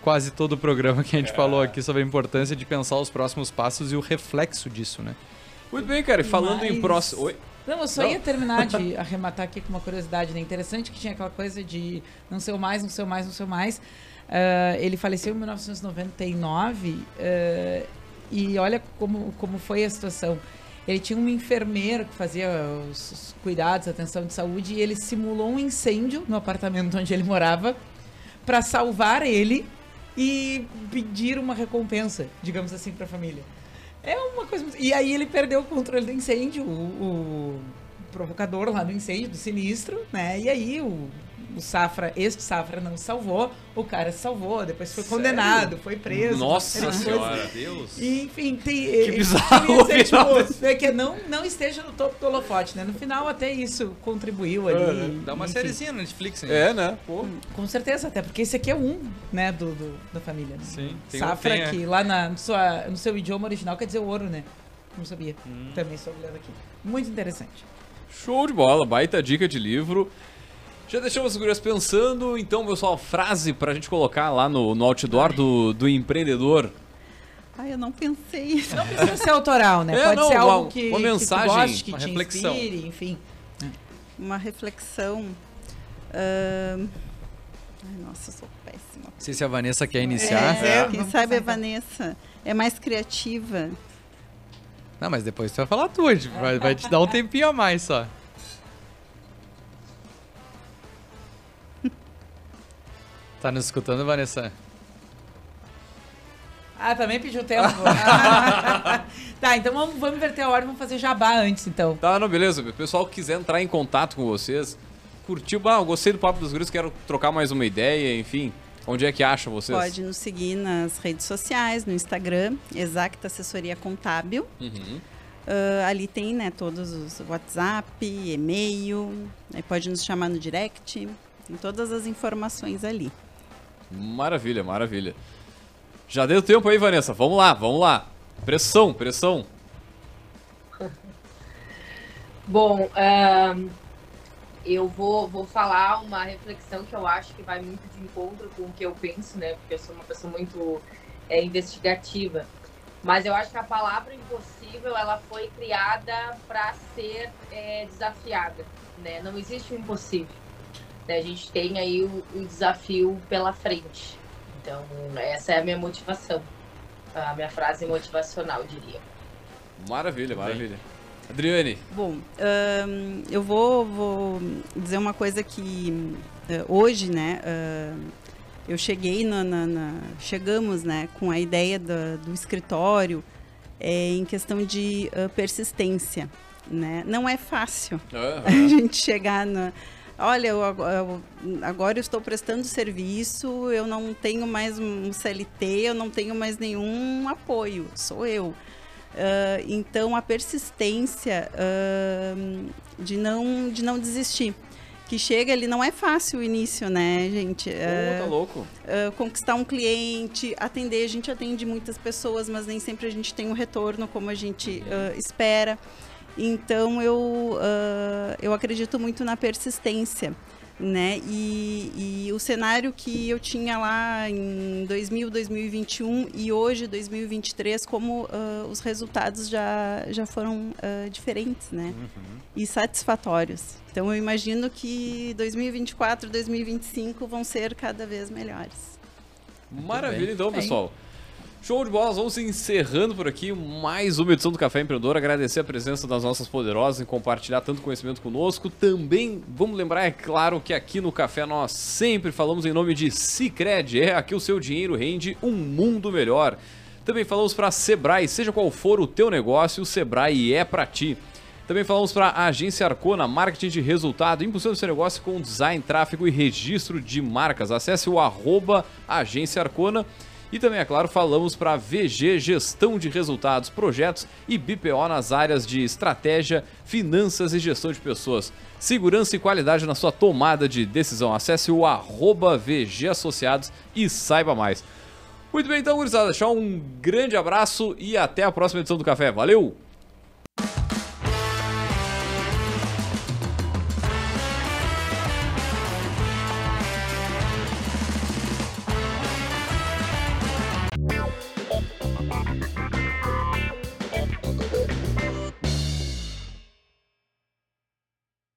quase todo o programa que a gente falou aqui sobre a importância de pensar os próximos passos e o reflexo disso, né? Muito bem, cara. E falando em Mas- próximo. Oi? Não, eu só Não. ia terminar de arrematar aqui com uma curiosidade, né? Interessante que tinha aquela coisa de não ser o mais, não ser o mais, não ser o mais. Ah, ele faleceu em 1999 ah, e olha como, como foi a situação. Ele tinha um enfermeiro que fazia os, os cuidados, atenção de saúde, e ele simulou um incêndio no apartamento onde ele morava para salvar ele e pedir uma recompensa, digamos assim, para a família. É uma coisa. E aí ele perdeu o controle do incêndio, o, o provocador lá do incêndio, do sinistro, né? E aí o, o Safra, este Safra não salvou, o cara se salvou, depois foi Sério? condenado, foi preso. Nossa senhora. Deus! e, enfim, tem. Que bizarro, Queria ser, tipo, é que não, não esteja no topo do holofote, né? No final, até isso contribuiu ali. Dá uma enfim. sériezinha na Netflix, hein? É, né? Pô. Com certeza, até porque esse aqui é um, né, do, do- da família. Né? Sim. Tem- Safra, tem, é. que lá na, no, sua, no seu idioma original quer dizer ouro, né? Não sabia. Hum. Também estou olhando aqui. Muito interessante. Show de bola, baita dica de livro. Já deixamos os gurias pensando, então, pessoal, frase pra gente colocar lá no, no outdoor do, do empreendedor. Ai, eu não pensei. Não precisa ser autoral, né? É, Pode não, ser uma- algo que, uma que mensagem, tu goste, que uma te reflexão. inspire, enfim. Uma reflexão. ahn, Ai, nossa, eu sou péssima. Não sei se a Vanessa quer iniciar. É. Quem vamos sabe a pensar, então. Vanessa é mais criativa. Não, mas depois tu vai falar tu, a gente vai, vai te dar um tempinho a mais só. Tá nos escutando, Vanessa? Ah, também pediu tempo. tá, então vamos, vamos inverter a ordem, vamos fazer jabá antes, então. Tá, não, beleza. O pessoal que quiser entrar em contato com vocês, curtiu, ah, eu gostei do Papo dos Gurias, quero trocar mais uma ideia, enfim. Onde é que acha vocês? Pode nos seguir nas redes sociais, no Instagram, Exacta Assessoria Contábil. Uhum. Ah, ali tem né, todos os WhatsApp, e-mail, aí pode nos chamar no direct, tem todas as informações ali. Maravilha, maravilha. Já deu tempo aí, Vanessa. Vamos lá, vamos lá. Pressão, pressão. Bom, eu vou, vou falar uma reflexão que eu acho que vai muito de encontro com o que eu penso, né? Porque eu sou uma pessoa muito é, investigativa. Mas eu acho que a palavra impossível ela foi criada para ser é, desafiada, né? Não existe o impossível. Né? A gente tem aí o, o desafio pela frente. Então, essa é a minha motivação. A minha frase motivacional, diria. Maravilha, maravilha. Adriane, Bom, eu vou, vou dizer uma coisa que eh, hoje, né, eu cheguei na, na- na- chegamos, né, com a ideia da- do escritório eh, em questão de ah, persistência, né? Não é fácil Aham. a gente chegar na. Olha, eu, eu- agora eu estou prestando serviço, eu não tenho mais um CLT, eu não tenho mais nenhum apoio, sou eu. Ah, então, a persistência ah, de, não, de não desistir. Que chega ali, não é fácil o início, né, gente? Ah, tá louco. uh, conquistar um cliente, atender. A gente atende muitas pessoas, mas nem sempre a gente tem o retorno como a gente uh, espera. Então eu, uh, eu acredito muito na persistência. Né? E, e o cenário que eu tinha lá em 2000, 2021 e hoje, 2023, como uh, os resultados já, já foram uh, diferentes, né? E satisfatórios. Então eu imagino que 2024, 2025 vão ser cada vez melhores. Maravilha, então, Bem. pessoal. Show de bola, vamos encerrando por aqui mais uma edição do Café Empreendedor. Agradecer a presença das nossas poderosas em compartilhar tanto conhecimento conosco. Também vamos lembrar, é claro, que aqui no Café nós sempre falamos em nome de Cicred. É, aqui o seu dinheiro rende um mundo melhor. Também falamos para Sebrae, seja qual for o teu negócio, o Sebrae é para ti. Também falamos para a Agência Arcona, marketing de resultado, impulsando seu negócio com design, tráfego e registro de marcas. Acesse o arroba Agência Arcona. E também, é claro, falamos para VG Gestão de Resultados, Projetos e BPO nas áreas de estratégia, finanças e gestão de pessoas. Segurança e qualidade na sua tomada de decisão. Acesse o arroba VG Associados e saiba mais. Muito bem, então, gurizada, deixar um grande abraço e até a próxima edição do Café. Valeu!